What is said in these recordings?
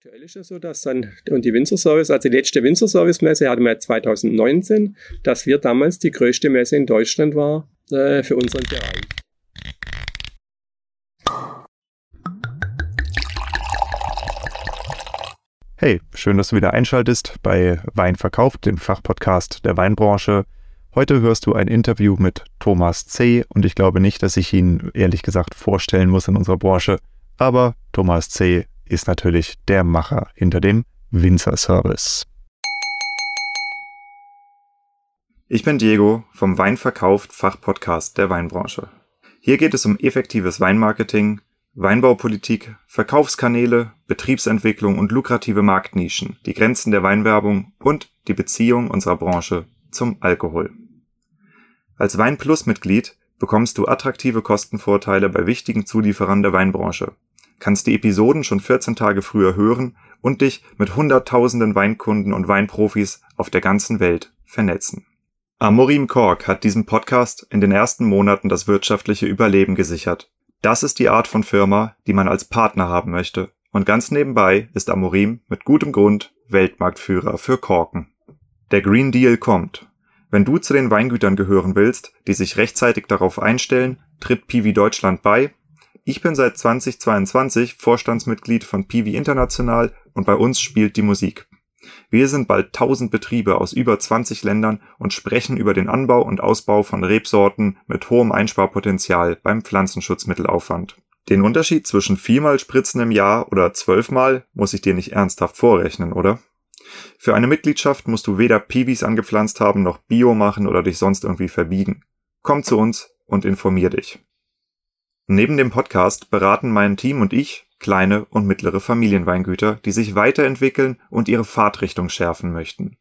Aktuell ist es so, dass dann und die Winzer Service, also die letzte Winzer Service Messe hatten wir 2019, dass wir damals die größte Messe in Deutschland war äh, für unseren Bereich. Hey, schön, dass du wieder einschaltest bei Wein verkauft, dem Fachpodcast der Weinbranche. Heute hörst du ein Interview mit Thomas C. und ich glaube nicht, dass ich ihn ehrlich gesagt vorstellen muss in unserer Branche. Aber Thomas C. ist natürlich der Macher hinter dem Winzer Service. Ich bin Diego vom Weinverkauft Fachpodcast der Weinbranche. Hier geht es um effektives Weinmarketing, Weinbaupolitik, Verkaufskanäle, Betriebsentwicklung und lukrative Marktnischen, die Grenzen der Weinwerbung und die Beziehung unserer Branche zum Alkohol. Als Weinplus-Mitglied bekommst du attraktive Kostenvorteile bei wichtigen Zulieferern der Weinbranche, kannst die Episoden schon 14 Tage früher hören und dich mit hunderttausenden Weinkunden und Weinprofis auf der ganzen Welt vernetzen. Amorim Kork hat diesem Podcast in den ersten Monaten das wirtschaftliche Überleben gesichert das ist die Art von Firma, die man als Partner haben möchte. Und ganz nebenbei ist Amorim mit gutem Grund Weltmarktführer für Korken. Der Green Deal kommt. Wenn du zu den Weingütern gehören willst, die sich rechtzeitig darauf einstellen, tritt Piwi Deutschland bei. Ich bin seit 2022 Vorstandsmitglied von Piwi International und bei uns spielt die Musik. Wir sind bald 1000 Betriebe aus über 20 Ländern und sprechen über den Anbau und Ausbau von Rebsorten mit hohem Einsparpotenzial beim Pflanzenschutzmittelaufwand. Den Unterschied zwischen viermal Spritzen im Jahr oder zwölfmal muss ich dir nicht ernsthaft vorrechnen, oder? Für eine Mitgliedschaft musst du weder Piwis angepflanzt haben noch Bio machen oder dich sonst irgendwie verbiegen. Komm zu uns und informier dich. Neben dem Podcast beraten mein Team und ich kleine und mittlere Familienweingüter, die sich weiterentwickeln und ihre Fahrtrichtung schärfen möchten.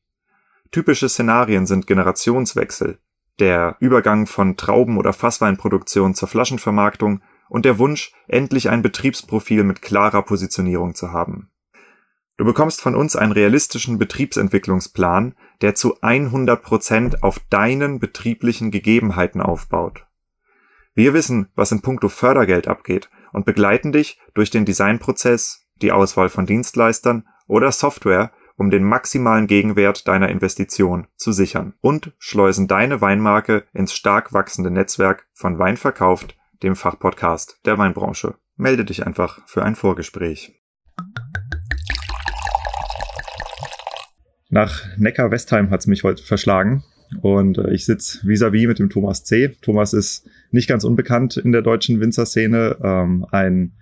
Typische Szenarien sind Generationswechsel, der Übergang von Trauben- oder Fassweinproduktion zur Flaschenvermarktung und der Wunsch, endlich ein Betriebsprofil mit klarer Positionierung zu haben. Du bekommst von uns einen realistischen Betriebsentwicklungsplan, der zu 100 Prozent auf deinen betrieblichen Gegebenheiten aufbaut. Wir wissen, was in puncto Fördergeld abgeht und begleiten dich durch den Designprozess, die Auswahl von Dienstleistern oder Software, um den maximalen Gegenwert deiner Investition zu sichern und schleusen deine Weinmarke ins stark wachsende Netzwerk von Wein verkauft, dem Fachpodcast der Weinbranche. Melde dich einfach für ein Vorgespräch. Nach Neckar-Westheim hat's mich heute verschlagen. Und äh, ich sitze vis-à-vis mit dem Thomas C. Thomas ist nicht ganz unbekannt in der deutschen Winzerszene. Ähm, ein,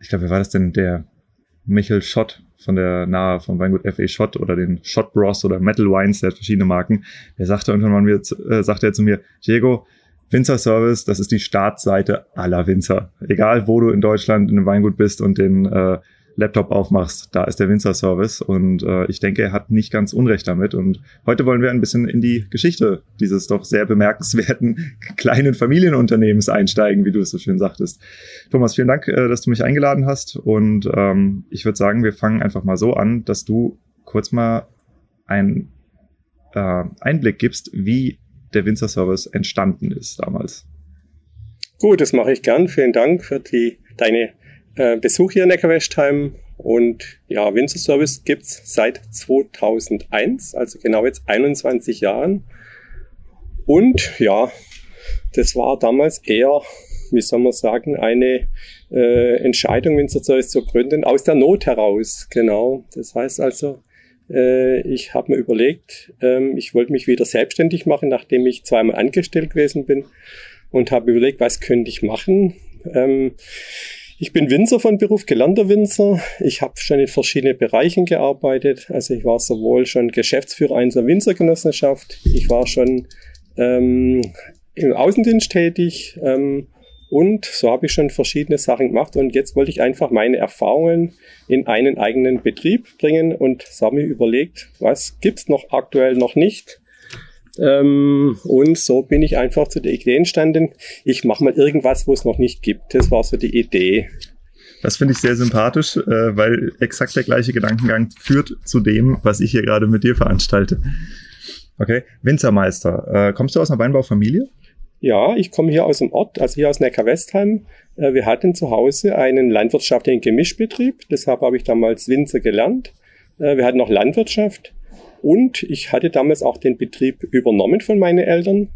ich glaube, wer war das denn? Der Michael Schott von der nahe vom Weingut F.A. Schott oder den Schott Bros oder Metal Wines, der hat verschiedene Marken. Der sagte irgendwann mal äh, sagte er zu mir, Diego, Winzer Service, das ist die Startseite aller Winzer. Egal, wo du in Deutschland in einem Weingut bist und den äh, Laptop aufmachst, da ist der Winzer-Service und äh, ich denke, er hat nicht ganz Unrecht damit. Und heute wollen wir ein bisschen in die Geschichte dieses doch sehr bemerkenswerten kleinen Familienunternehmens einsteigen, wie du es so schön sagtest. Thomas, vielen Dank, äh, dass du mich eingeladen hast und ähm, ich würde sagen, wir fangen einfach mal so an, dass du kurz mal einen äh, Einblick gibst, wie der Winzer-Service entstanden ist damals. Gut, das mache ich gern. Vielen Dank für die deine äh, Besuch hier in Neckarwestheim. Und ja, Winzer Service gibt's seit 2001, also genau jetzt 21 Jahren. Und ja, das war damals eher, wie soll man sagen, eine äh, Entscheidung, Winzer Service zu gründen, aus der Not heraus. Genau. Das heißt also, äh, ich habe mir überlegt, ähm, ich wollte mich wieder selbstständig machen, nachdem ich zweimal angestellt gewesen bin und habe überlegt, was könnte ich machen. Ähm, ich bin Winzer von Beruf, gelernter Winzer. Ich habe schon in verschiedenen Bereichen gearbeitet. Also ich war sowohl schon Geschäftsführer einer Winzergenossenschaft, ich war schon ähm, im Außendienst tätig ähm, und so habe ich schon verschiedene Sachen gemacht und jetzt wollte ich einfach meine Erfahrungen in einen eigenen Betrieb bringen und so habe ich überlegt, was gibt's noch aktuell noch nicht ähm, und so bin ich einfach zu der Idee entstanden, ich mache mal irgendwas, wo es noch nicht gibt. Das war so die Idee. Das finde ich sehr sympathisch, äh, weil exakt der gleiche Gedankengang führt zu dem, was ich hier gerade mit dir veranstalte. Okay, Winzermeister. Äh, kommst du aus einer Weinbaufamilie? Ja, ich komme hier aus dem Ort, also hier aus Neckar-Westheim. Äh, wir hatten zu Hause einen landwirtschaftlichen Gemischbetrieb, deshalb habe ich damals Winzer gelernt. Äh, wir hatten noch Landwirtschaft und ich hatte damals auch den Betrieb übernommen von meinen Eltern.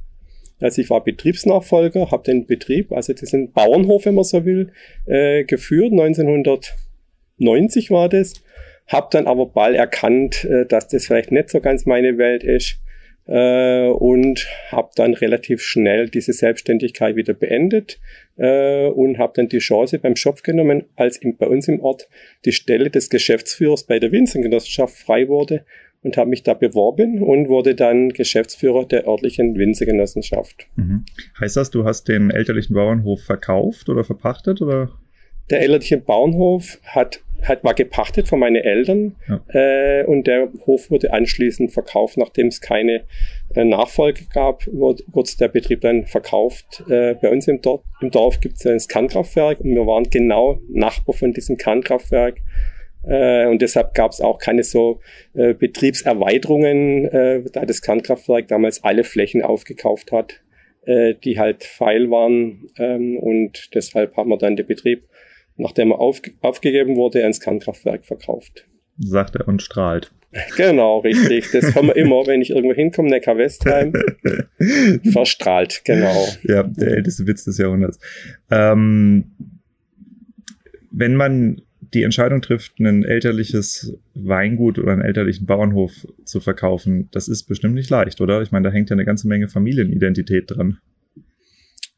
Also ich war Betriebsnachfolger, habe den Betrieb, also diesen Bauernhof, wenn man so will, äh, geführt. 1990 war das. Habe dann aber bald erkannt, äh, dass das vielleicht nicht so ganz meine Welt ist äh, und habe dann relativ schnell diese Selbstständigkeit wieder beendet äh, und habe dann die Chance beim Schopf genommen, als in, bei uns im Ort die Stelle des Geschäftsführers bei der Winzergenossenschaft frei wurde und habe mich da beworben und wurde dann Geschäftsführer der örtlichen Winzergenossenschaft. Mhm. Heißt das, du hast den elterlichen Bauernhof verkauft oder verpachtet oder? Der elterliche Bauernhof hat hat, war gepachtet von meinen Eltern ja. äh, und der Hof wurde anschließend verkauft, nachdem es keine äh, Nachfolge gab, wurde, wurde der Betrieb dann verkauft. Äh, bei uns im, Dorf, im Dorf gibt es ein Kernkraftwerk und wir waren genau Nachbar von diesem Kernkraftwerk. Äh, und deshalb gab es auch keine so äh, Betriebserweiterungen, äh, da das Kernkraftwerk damals alle Flächen aufgekauft hat, äh, die halt feil waren. Ähm, und deshalb haben wir dann den Betrieb nachdem er auf, aufgegeben wurde, ins Kernkraftwerk verkauft. Sagt er und strahlt. Genau, richtig. Das haben wir immer, wenn ich irgendwo hinkomme, Neckar-Westheim. Verstrahlt, genau. Ja, der älteste Witz des Jahrhunderts. Ähm, wenn man die Entscheidung trifft, ein elterliches Weingut oder einen elterlichen Bauernhof zu verkaufen, das ist bestimmt nicht leicht, oder? Ich meine, da hängt ja eine ganze Menge Familienidentität dran.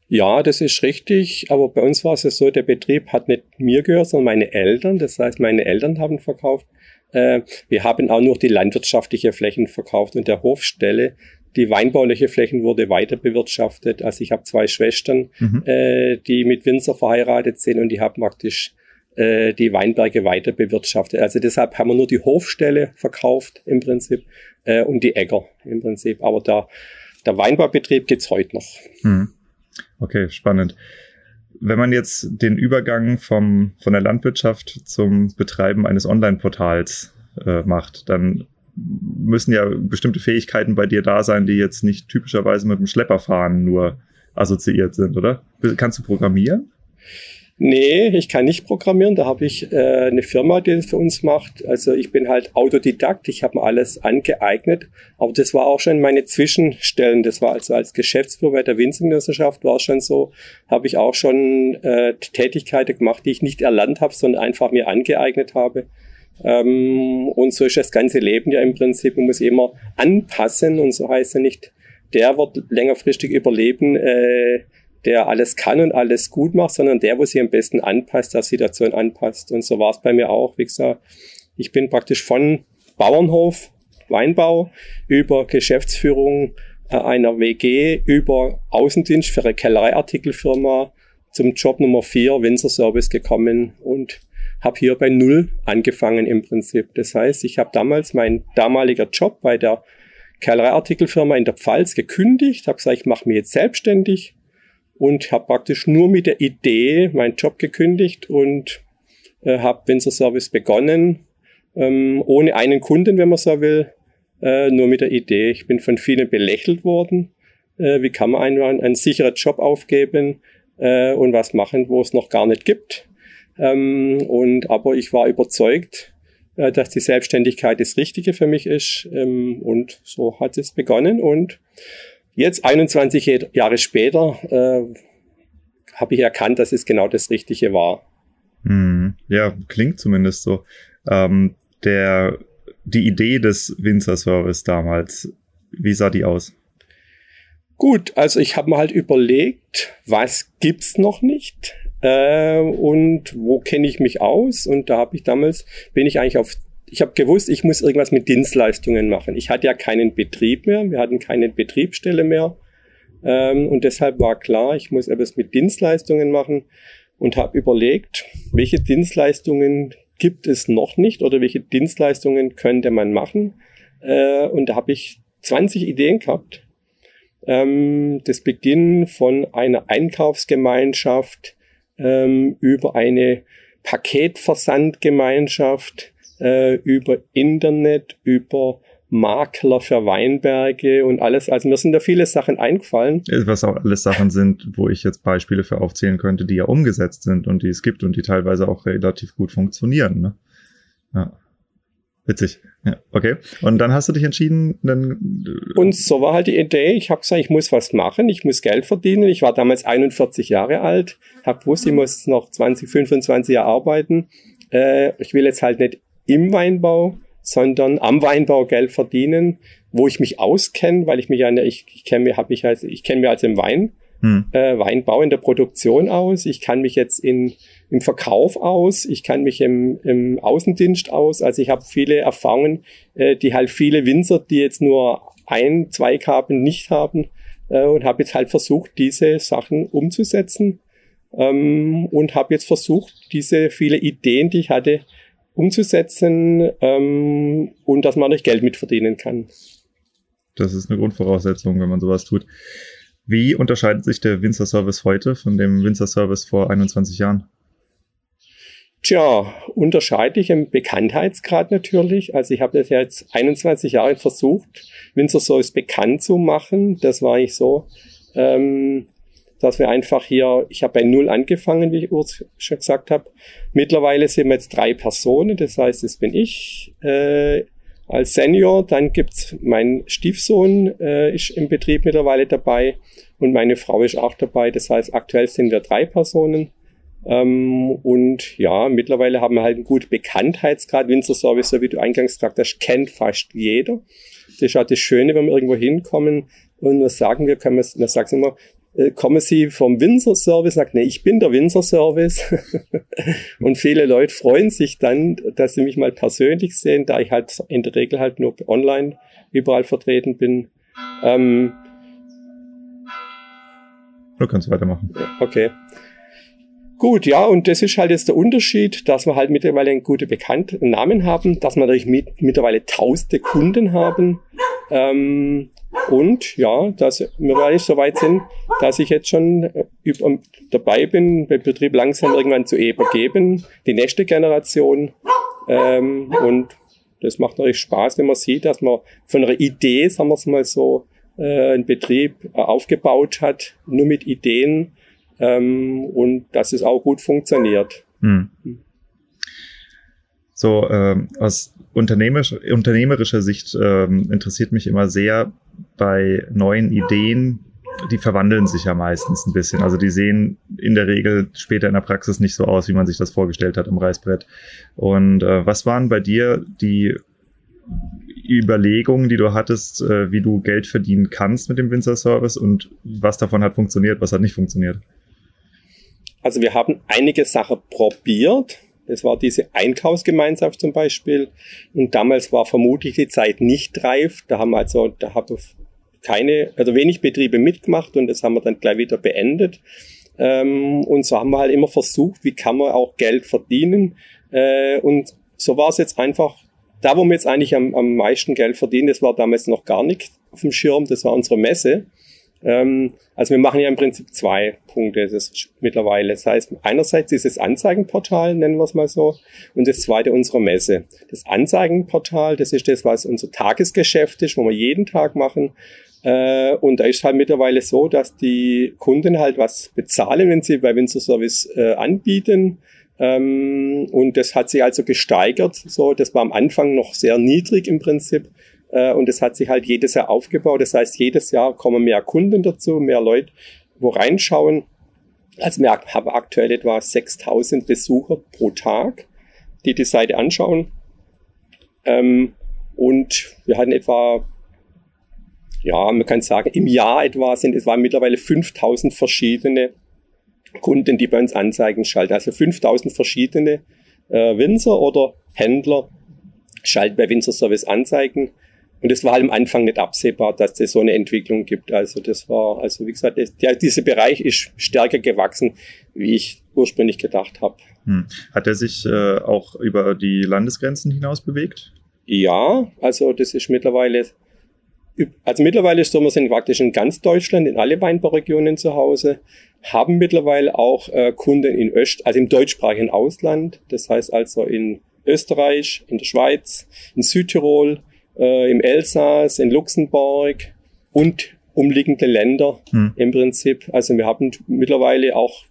Ja, das ist richtig, aber bei uns war es ja so, der Betrieb hat nicht mir gehört, sondern meine Eltern. Das heißt, meine Eltern haben verkauft. Äh, wir haben auch nur die landwirtschaftliche Flächen verkauft und der Hofstelle. Die weinbauliche Flächen wurde weiter bewirtschaftet. Also ich habe zwei Schwestern, mhm. äh, die mit Winzer verheiratet sind und die haben praktisch äh, die Weinberge weiter bewirtschaftet. Also deshalb haben wir nur die Hofstelle verkauft im Prinzip äh, und die Äcker im Prinzip. Aber der, der Weinbaubetrieb gibt's heute noch. Mhm. Okay, spannend. Wenn man jetzt den Übergang vom, von der Landwirtschaft zum Betreiben eines Online-Portals äh, macht, dann müssen ja bestimmte Fähigkeiten bei dir da sein, die jetzt nicht typischerweise mit dem Schlepperfahren nur assoziiert sind, oder? Kannst du programmieren? Nee, ich kann nicht programmieren. Da habe ich äh, eine Firma, die das für uns macht. Also ich bin halt Autodidakt. Ich habe mir alles angeeignet. Aber das war auch schon meine Zwischenstellen. Das war also als Geschäftsführer bei der Winzergenossenschaft war es schon so. Habe ich auch schon äh, Tätigkeiten gemacht, die ich nicht erlernt habe, sondern einfach mir angeeignet habe. Ähm, und so ist das ganze Leben ja im Prinzip. Man muss immer anpassen und so heißt ja nicht, der wird längerfristig überleben. Äh, der alles kann und alles gut macht, sondern der, wo sich am besten anpasst, der Situation anpasst. Und so war es bei mir auch. Wie gesagt, ich bin praktisch von Bauernhof, Weinbau, über Geschäftsführung äh, einer WG, über Außendienst für eine Kellereiartikelfirma zum Job Nummer 4, Winzer Service gekommen und habe hier bei Null angefangen im Prinzip. Das heißt, ich habe damals mein damaliger Job bei der Kellereiartikelfirma in der Pfalz gekündigt, habe gesagt, ich mache mich jetzt selbstständig, und habe praktisch nur mit der Idee meinen Job gekündigt und äh, habe Winzer Service begonnen, ähm, ohne einen Kunden, wenn man so will, äh, nur mit der Idee. Ich bin von vielen belächelt worden. Äh, wie kann man einen, einen sicheren Job aufgeben äh, und was machen, wo es noch gar nicht gibt? Ähm, und aber ich war überzeugt, äh, dass die Selbstständigkeit das Richtige für mich ist. Ähm, und so hat es begonnen und Jetzt, 21 Jahre später, äh, habe ich erkannt, dass es genau das Richtige war. Hm, ja, klingt zumindest so. Ähm, der, die Idee des Winzer-Service damals, wie sah die aus? Gut, also ich habe mir halt überlegt, was gibt's noch nicht äh, und wo kenne ich mich aus? Und da habe ich damals bin ich eigentlich auf ich habe gewusst, ich muss irgendwas mit Dienstleistungen machen. Ich hatte ja keinen Betrieb mehr, wir hatten keine Betriebsstelle mehr. Ähm, und deshalb war klar, ich muss etwas mit Dienstleistungen machen und habe überlegt, welche Dienstleistungen gibt es noch nicht oder welche Dienstleistungen könnte man machen. Äh, und da habe ich 20 Ideen gehabt. Ähm, das Beginn von einer Einkaufsgemeinschaft ähm, über eine Paketversandgemeinschaft, äh, über Internet, über Makler für Weinberge und alles. Also mir sind da viele Sachen eingefallen. Was auch alles Sachen sind, wo ich jetzt Beispiele für aufzählen könnte, die ja umgesetzt sind und die es gibt und die teilweise auch relativ gut funktionieren. Ne? Ja. Witzig. Ja, okay. Und dann hast du dich entschieden, dann. Äh, und so war halt die Idee. Ich habe gesagt, ich muss was machen, ich muss Geld verdienen. Ich war damals 41 Jahre alt, habe gewusst, ich muss noch 20, 25 Jahre arbeiten. Äh, ich will jetzt halt nicht im Weinbau sondern am Weinbau Geld verdienen, wo ich mich auskenne, weil ich mich ja, ich, ich kenne mich, habe mich als, ich kenne mich als im Wein, hm. äh, Weinbau in der Produktion aus. Ich kann mich jetzt in, im Verkauf aus. Ich kann mich im, im Außendienst aus. Also ich habe viele Erfahrungen, äh, die halt viele Winzer, die jetzt nur ein, zwei Karben nicht haben, äh, und habe jetzt halt versucht, diese Sachen umzusetzen ähm, und habe jetzt versucht, diese viele Ideen, die ich hatte, umzusetzen ähm, und dass man durch Geld mitverdienen kann. Das ist eine Grundvoraussetzung, wenn man sowas tut. Wie unterscheidet sich der Winzer-Service heute von dem Winzer-Service vor 21 Jahren? Tja, unterscheidlich im Bekanntheitsgrad natürlich. Also ich habe das jetzt 21 Jahre versucht, Winzer-Service bekannt zu machen. Das war ich so. Ähm, dass wir einfach hier, ich habe bei Null angefangen, wie ich schon gesagt habe. Mittlerweile sind wir jetzt drei Personen, das heißt, es bin ich äh, als Senior, dann gibt's mein Stiefsohn, äh, ist im Betrieb mittlerweile dabei und meine Frau ist auch dabei. Das heißt, aktuell sind wir drei Personen. Ähm, und ja, mittlerweile haben wir halt einen guten Bekanntheitsgrad. Winzer Service, so wie du eingangs gesagt hast, kennt fast jeder. Das ist auch das Schöne, wenn wir irgendwo hinkommen und wir sagen wir, können wir sagen immer, äh, kommen sie vom Windsor Service, sagt, nee, ich bin der Windsor Service. und viele Leute freuen sich dann, dass sie mich mal persönlich sehen, da ich halt in der Regel halt nur online überall vertreten bin. Ähm, du kannst weitermachen. Okay. Gut, ja, und das ist halt jetzt der Unterschied, dass wir halt mittlerweile einen guten bekannten Namen haben, dass wir natürlich mit, mittlerweile tausende Kunden haben. Ähm, und ja, dass wir mittlerweile so weit sind, dass ich jetzt schon äh, über, dabei bin, den Betrieb langsam irgendwann zu übergeben, die nächste Generation. Ähm, und das macht natürlich Spaß, wenn man sieht, dass man von einer Idee, sagen wir es mal so, äh, einen Betrieb äh, aufgebaut hat, nur mit Ideen ähm, und dass es auch gut funktioniert. Hm. So, ähm, aus unternehmerisch, unternehmerischer Sicht ähm, interessiert mich immer sehr bei neuen Ideen, die verwandeln sich ja meistens ein bisschen. Also die sehen in der Regel später in der Praxis nicht so aus, wie man sich das vorgestellt hat im Reißbrett. Und äh, was waren bei dir die Überlegungen, die du hattest, äh, wie du Geld verdienen kannst mit dem Winzer Service und was davon hat funktioniert, was hat nicht funktioniert? Also wir haben einige Sachen probiert. Das war diese Einkaufsgemeinschaft zum Beispiel. Und damals war vermutlich die Zeit nicht reif. Da haben also, da haben keine, also wenig Betriebe mitgemacht und das haben wir dann gleich wieder beendet. Ähm, und so haben wir halt immer versucht, wie kann man auch Geld verdienen. Äh, und so war es jetzt einfach, da wo wir jetzt eigentlich am, am meisten Geld verdienen, das war damals noch gar nicht auf dem Schirm, das war unsere Messe. Ähm, also wir machen ja im Prinzip zwei Punkte das ist mittlerweile. Das heißt, einerseits dieses Anzeigenportal, nennen wir es mal so, und das zweite unsere Messe. Das Anzeigenportal, das ist das, was unser Tagesgeschäft ist, wo wir jeden Tag machen. Äh, und da ist halt mittlerweile so, dass die Kunden halt was bezahlen, wenn sie bei Winzer Service äh, anbieten. Ähm, und das hat sich also gesteigert. So, das war am Anfang noch sehr niedrig im Prinzip. Äh, und es hat sich halt jedes Jahr aufgebaut. Das heißt, jedes Jahr kommen mehr Kunden dazu, mehr Leute, wo reinschauen. Also wir haben aktuell etwa 6000 Besucher pro Tag, die die Seite anschauen. Ähm, und wir hatten etwa, ja, man kann sagen, im Jahr etwa sind es mittlerweile 5000 verschiedene Kunden, die bei uns Anzeigen schalten. Also 5000 verschiedene äh, Winzer oder Händler schalten bei Winzer Service Anzeigen und es war halt am Anfang nicht absehbar, dass es so eine Entwicklung gibt. Also das war, also wie gesagt, das, der, dieser Bereich ist stärker gewachsen, wie ich ursprünglich gedacht habe. Hm. Hat er sich äh, auch über die Landesgrenzen hinaus bewegt? Ja, also das ist mittlerweile, also mittlerweile ist so, wir sind praktisch in ganz Deutschland, in alle Weinbauregionen zu Hause, haben mittlerweile auch äh, Kunden in Öst, also im deutschsprachigen Ausland, das heißt also in Österreich, in der Schweiz, in Südtirol, äh, im Elsass, in Luxemburg und umliegende Länder hm. im Prinzip. Also wir haben mittlerweile auch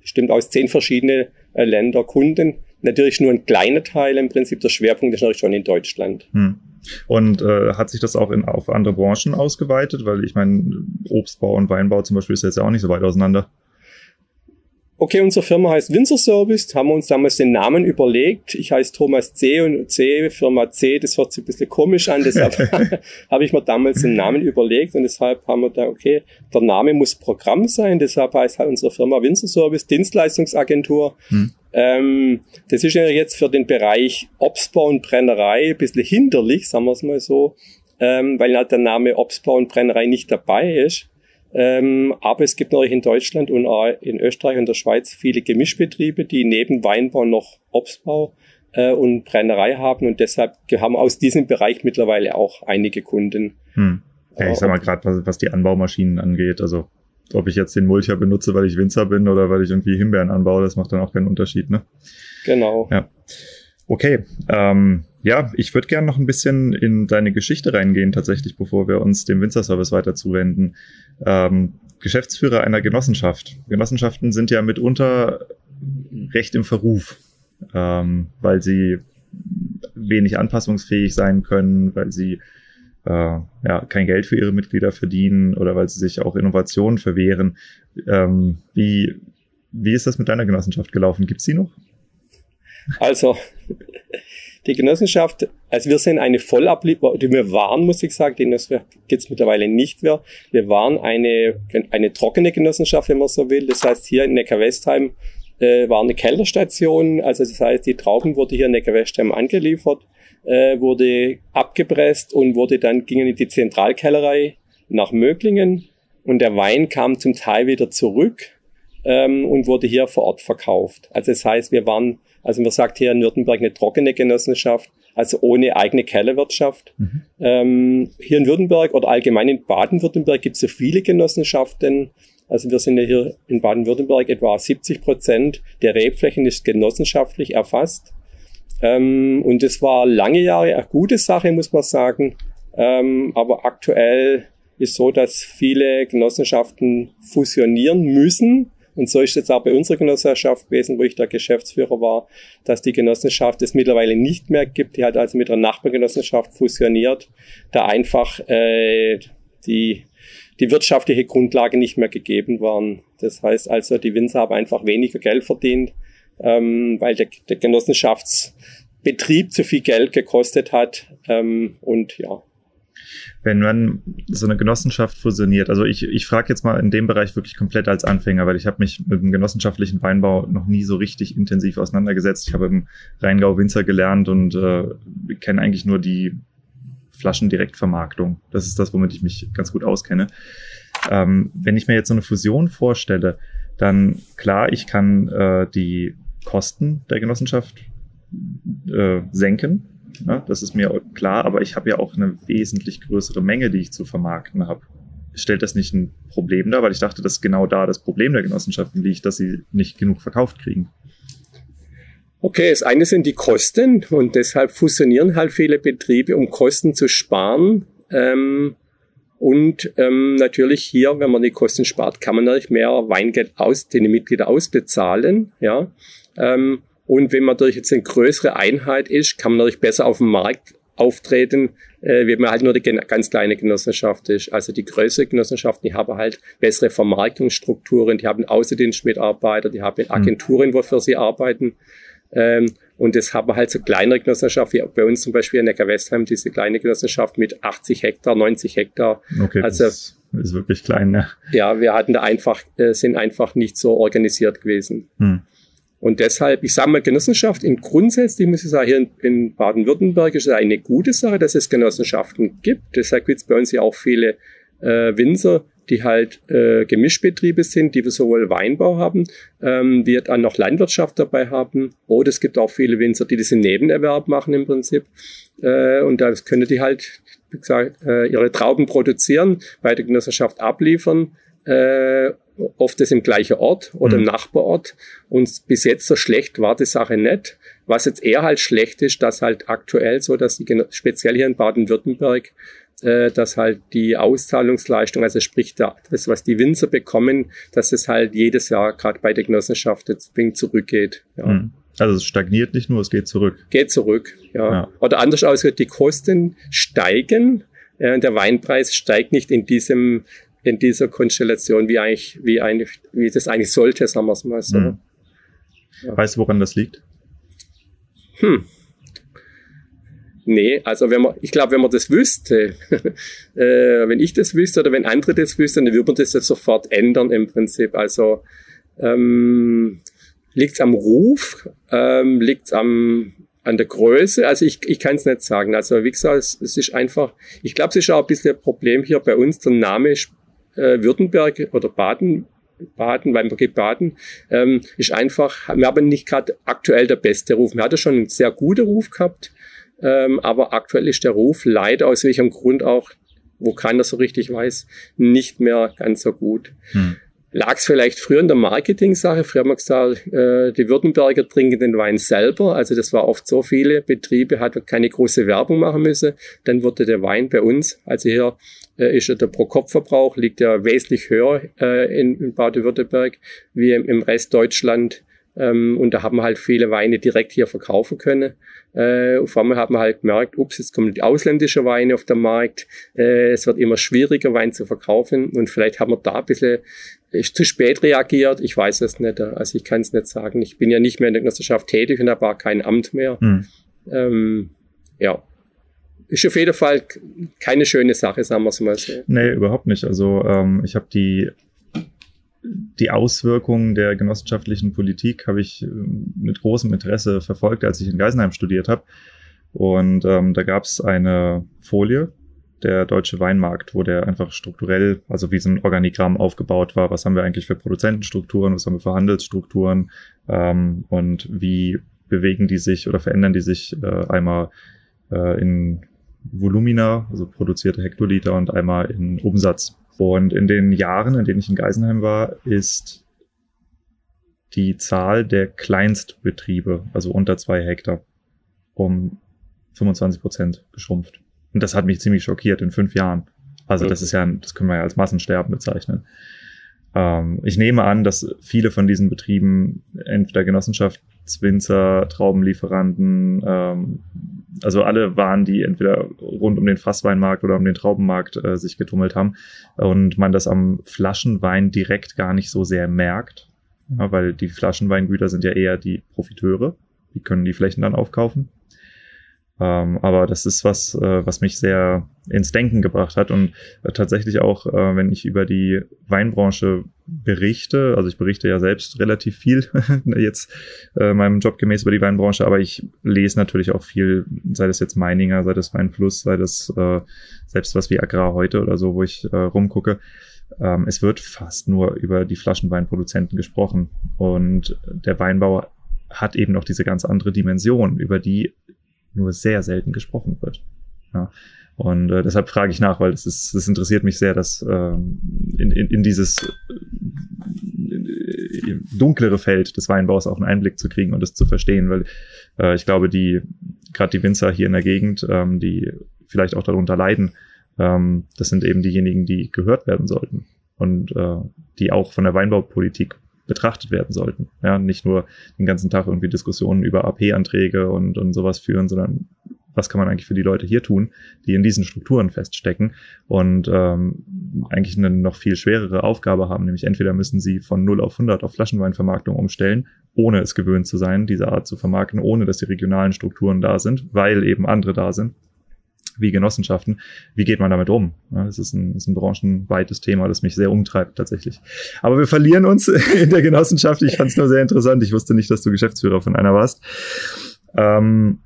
bestimmt aus zehn verschiedene äh, Länder Kunden. Natürlich nur ein kleiner Teil im Prinzip. Der Schwerpunkt ist natürlich schon in Deutschland. Hm. Und äh, hat sich das auch in, auf andere Branchen ausgeweitet? Weil ich meine, Obstbau und Weinbau zum Beispiel ist jetzt ja auch nicht so weit auseinander okay, unsere Firma heißt Winzer Service, haben wir uns damals den Namen überlegt. Ich heiße Thomas C. und C, Firma C, das hört sich ein bisschen komisch an, deshalb habe ich mir damals den Namen überlegt und deshalb haben wir da, okay, der Name muss Programm sein, deshalb heißt halt unsere Firma Winzer Service, Dienstleistungsagentur. Hm. Ähm, das ist ja jetzt für den Bereich Obstbau und Brennerei ein bisschen hinderlich, sagen wir es mal so, ähm, weil halt der Name Obstbau und Brennerei nicht dabei ist. Ähm, aber es gibt natürlich in Deutschland und auch in Österreich und der Schweiz viele Gemischbetriebe, die neben Weinbau noch Obstbau äh, und Brennerei haben und deshalb haben aus diesem Bereich mittlerweile auch einige Kunden. Hm. Ja, ich sag mal gerade, was, was die Anbaumaschinen angeht, also ob ich jetzt den Mulcher benutze, weil ich Winzer bin oder weil ich irgendwie Himbeeren anbaue, das macht dann auch keinen Unterschied, ne? Genau. Ja. Okay, ähm, ja, ich würde gerne noch ein bisschen in deine Geschichte reingehen, tatsächlich, bevor wir uns dem Winzerservice weiter zuwenden. Ähm, Geschäftsführer einer Genossenschaft. Genossenschaften sind ja mitunter recht im Verruf, ähm, weil sie wenig anpassungsfähig sein können, weil sie äh, ja, kein Geld für ihre Mitglieder verdienen oder weil sie sich auch Innovationen verwehren. Ähm, wie, wie ist das mit deiner Genossenschaft gelaufen? Gibt's sie noch? Also, die Genossenschaft, also wir sind eine Vollablieferung, wir waren, muss ich sagen, die Genossenschaft gibt es mittlerweile nicht mehr. Wir waren eine, eine trockene Genossenschaft, wenn man so will. Das heißt, hier in Neckar-Westheim äh, war eine Kellerstation. Also das heißt, die Trauben wurde hier in Neckar-Westheim angeliefert, äh, wurde abgepresst und wurde dann, gingen in die Zentralkellerei nach Möglingen. Und der Wein kam zum Teil wieder zurück ähm, und wurde hier vor Ort verkauft. Also das heißt, wir waren also man sagt hier in Württemberg eine trockene Genossenschaft, also ohne eigene Kellerwirtschaft. Mhm. Ähm, hier in Württemberg oder allgemein in Baden-Württemberg gibt es so viele Genossenschaften. Also wir sind ja hier in Baden-Württemberg etwa 70 Prozent der Rebflächen ist genossenschaftlich erfasst. Ähm, und das war lange Jahre eine gute Sache, muss man sagen. Ähm, aber aktuell ist so, dass viele Genossenschaften fusionieren müssen und so ist es auch bei unserer Genossenschaft gewesen, wo ich da Geschäftsführer war, dass die Genossenschaft es mittlerweile nicht mehr gibt. Die hat also mit einer Nachbargenossenschaft fusioniert, da einfach äh, die, die wirtschaftliche Grundlage nicht mehr gegeben waren. Das heißt also, die Winzer haben einfach weniger Geld verdient, ähm, weil der, der Genossenschaftsbetrieb zu viel Geld gekostet hat. Ähm, und ja, wenn man so eine Genossenschaft fusioniert, also ich, ich frage jetzt mal in dem Bereich wirklich komplett als Anfänger, weil ich habe mich mit dem genossenschaftlichen Weinbau noch nie so richtig intensiv auseinandergesetzt. Ich habe im Rheingau Winzer gelernt und äh, kenne eigentlich nur die Flaschendirektvermarktung. Das ist das, womit ich mich ganz gut auskenne. Ähm, wenn ich mir jetzt so eine Fusion vorstelle, dann klar, ich kann äh, die Kosten der Genossenschaft äh, senken, Ne? Das ist mir klar, aber ich habe ja auch eine wesentlich größere Menge, die ich zu vermarkten habe. Stellt das nicht ein Problem dar? Weil ich dachte, dass genau da das Problem der Genossenschaften liegt, dass sie nicht genug verkauft kriegen. Okay, das eine sind die Kosten und deshalb fusionieren halt viele Betriebe, um Kosten zu sparen. Ähm, und ähm, natürlich hier, wenn man die Kosten spart, kann man natürlich mehr Weingeld aus, den Mitglieder ausbezahlen. Ja. Ähm, und wenn man durch jetzt eine größere Einheit ist, kann man natürlich besser auf dem Markt auftreten, äh, wenn man halt nur die ganz kleine Genossenschaft ist. Also die größere Genossenschaften, die haben halt bessere Vermarktungsstrukturen, die haben Außendienstmitarbeiter, die haben hm. Agenturen, wofür sie arbeiten. Ähm, und das haben halt so kleinere Genossenschaften, wie bei uns zum Beispiel in Neckar-Westheim, diese kleine Genossenschaft mit 80 Hektar, 90 Hektar. Okay, also, das ist wirklich klein, ne? Ja, wir hatten da einfach, äh, sind einfach nicht so organisiert gewesen. Hm. Und deshalb, ich sage mal, Genossenschaft in grundsätzlich muss ich sagen, hier in, in Baden-Württemberg ist es eine gute Sache, dass es Genossenschaften gibt. Deshalb gibt es bei uns ja auch viele äh, Winzer, die halt äh, Gemischbetriebe sind, die wir sowohl Weinbau haben, ähm, wie dann noch Landwirtschaft dabei haben. Oder es gibt auch viele Winzer, die das im Nebenerwerb machen im Prinzip. Äh, und da können die halt, wie gesagt, äh, ihre Trauben produzieren, bei der Genossenschaft abliefern äh, oft ist im gleichen Ort oder mhm. im Nachbarort. Und bis jetzt so schlecht war die Sache nicht. Was jetzt eher halt schlecht ist, dass halt aktuell so, dass die, speziell hier in Baden-Württemberg, äh, dass halt die Auszahlungsleistung, also sprich das, was die Winzer bekommen, dass es halt jedes Jahr gerade bei der Genossenschaft jetzt zurückgeht. Ja. Hm. Also es stagniert nicht nur, es geht zurück. Geht zurück, ja. ja. Oder anders ausgedrückt, die Kosten steigen, äh, der Weinpreis steigt nicht in diesem in dieser Konstellation, wie eigentlich, wie eigentlich, wie das eigentlich sollte, sagen wir es mal so. Hm. Ja. Weißt du, woran das liegt? Hm. Nee, also wenn man, ich glaube, wenn man das wüsste, äh, wenn ich das wüsste oder wenn andere das wüssten, dann würde man das jetzt sofort ändern im Prinzip. Also ähm, liegt es am Ruf, ähm, liegt es am an der Größe, also ich, ich kann es nicht sagen. Also wie gesagt, es, es ist einfach, ich glaube, es ist auch ein bisschen ein Problem hier bei uns, der Name äh, Württemberg oder Baden, Baden, Weinberg Baden, ähm, ist einfach, wir haben nicht gerade aktuell der beste Ruf. Wir hatten schon einen sehr guten Ruf gehabt, ähm, aber aktuell ist der Ruf leider aus welchem Grund auch, wo keiner so richtig weiß, nicht mehr ganz so gut. Hm. Lag es vielleicht früher in der Marketing-Sache? Früher haben wir gesagt, äh, die Württemberger trinken den Wein selber. Also das war oft so viele Betriebe, hat keine große Werbung machen müssen. Dann wurde der Wein bei uns, also hier äh, ist der Pro-Kopf-Verbrauch liegt ja wesentlich höher äh, in, in Baden-Württemberg wie im, im Rest Deutschland. Ähm, und da haben wir halt viele Weine direkt hier verkaufen können. Äh, vor allem haben wir halt gemerkt, ups, jetzt kommen die ausländischen Weine auf den Markt. Äh, es wird immer schwieriger, Wein zu verkaufen. Und vielleicht haben wir da ein bisschen ist zu spät reagiert. Ich weiß es nicht. Also ich kann es nicht sagen. Ich bin ja nicht mehr in der Genossenschaft tätig und habe auch kein Amt mehr. Hm. Ähm, ja. Ist auf jeden Fall keine schöne Sache, sagen wir es mal so. Nee, überhaupt nicht. Also ähm, ich habe die die Auswirkungen der genossenschaftlichen Politik habe ich ähm, mit großem Interesse verfolgt, als ich in Geisenheim studiert habe. Und ähm, da gab es eine Folie, der deutsche Weinmarkt, wo der einfach strukturell, also wie so ein Organigramm aufgebaut war. Was haben wir eigentlich für Produzentenstrukturen, was haben wir für Handelsstrukturen ähm, und wie bewegen die sich oder verändern die sich äh, einmal äh, in Volumina, also produzierte Hektoliter und einmal in Umsatz. Und in den Jahren, in denen ich in Geisenheim war, ist die Zahl der Kleinstbetriebe, also unter zwei Hektar, um 25 Prozent geschrumpft. Und das hat mich ziemlich schockiert in fünf Jahren. Also das ist ja, das können wir ja als Massensterben bezeichnen. Ähm, ich nehme an, dass viele von diesen Betrieben entweder Genossenschaftswinzer, Traubenlieferanten, ähm, also alle waren, die entweder rund um den Fassweinmarkt oder um den Traubenmarkt äh, sich getummelt haben und man das am Flaschenwein direkt gar nicht so sehr merkt, ja, weil die Flaschenweingüter sind ja eher die Profiteure, die können die Flächen dann aufkaufen ähm, aber das ist was, äh, was mich sehr ins Denken gebracht hat und äh, tatsächlich auch, äh, wenn ich über die Weinbranche berichte, also ich berichte ja selbst relativ viel jetzt äh, meinem Job gemäß über die Weinbranche, aber ich lese natürlich auch viel, sei das jetzt Meininger, sei das Weinfluss, sei das äh, selbst was wie Agrar heute oder so, wo ich äh, rumgucke. Ähm, es wird fast nur über die Flaschenweinproduzenten gesprochen und der Weinbauer hat eben noch diese ganz andere Dimension, über die nur sehr selten gesprochen wird. Ja. Und äh, deshalb frage ich nach, weil das, ist, das interessiert mich sehr, dass ähm, in, in, in dieses äh, dunklere Feld des Weinbaus auch einen Einblick zu kriegen und das zu verstehen, weil äh, ich glaube, die gerade die Winzer hier in der Gegend, ähm, die vielleicht auch darunter leiden, ähm, das sind eben diejenigen, die gehört werden sollten und äh, die auch von der Weinbaupolitik betrachtet werden sollten. Ja, nicht nur den ganzen Tag irgendwie Diskussionen über AP-Anträge und, und sowas führen, sondern was kann man eigentlich für die Leute hier tun, die in diesen Strukturen feststecken und ähm, eigentlich eine noch viel schwerere Aufgabe haben, nämlich entweder müssen sie von 0 auf 100 auf Flaschenweinvermarktung umstellen, ohne es gewöhnt zu sein, diese Art zu vermarkten, ohne dass die regionalen Strukturen da sind, weil eben andere da sind wie Genossenschaften. Wie geht man damit um? Das ist ein, ist ein branchenweites Thema, das mich sehr umtreibt tatsächlich. Aber wir verlieren uns in der Genossenschaft. Ich fand es nur sehr interessant. Ich wusste nicht, dass du Geschäftsführer von einer warst. Ähm,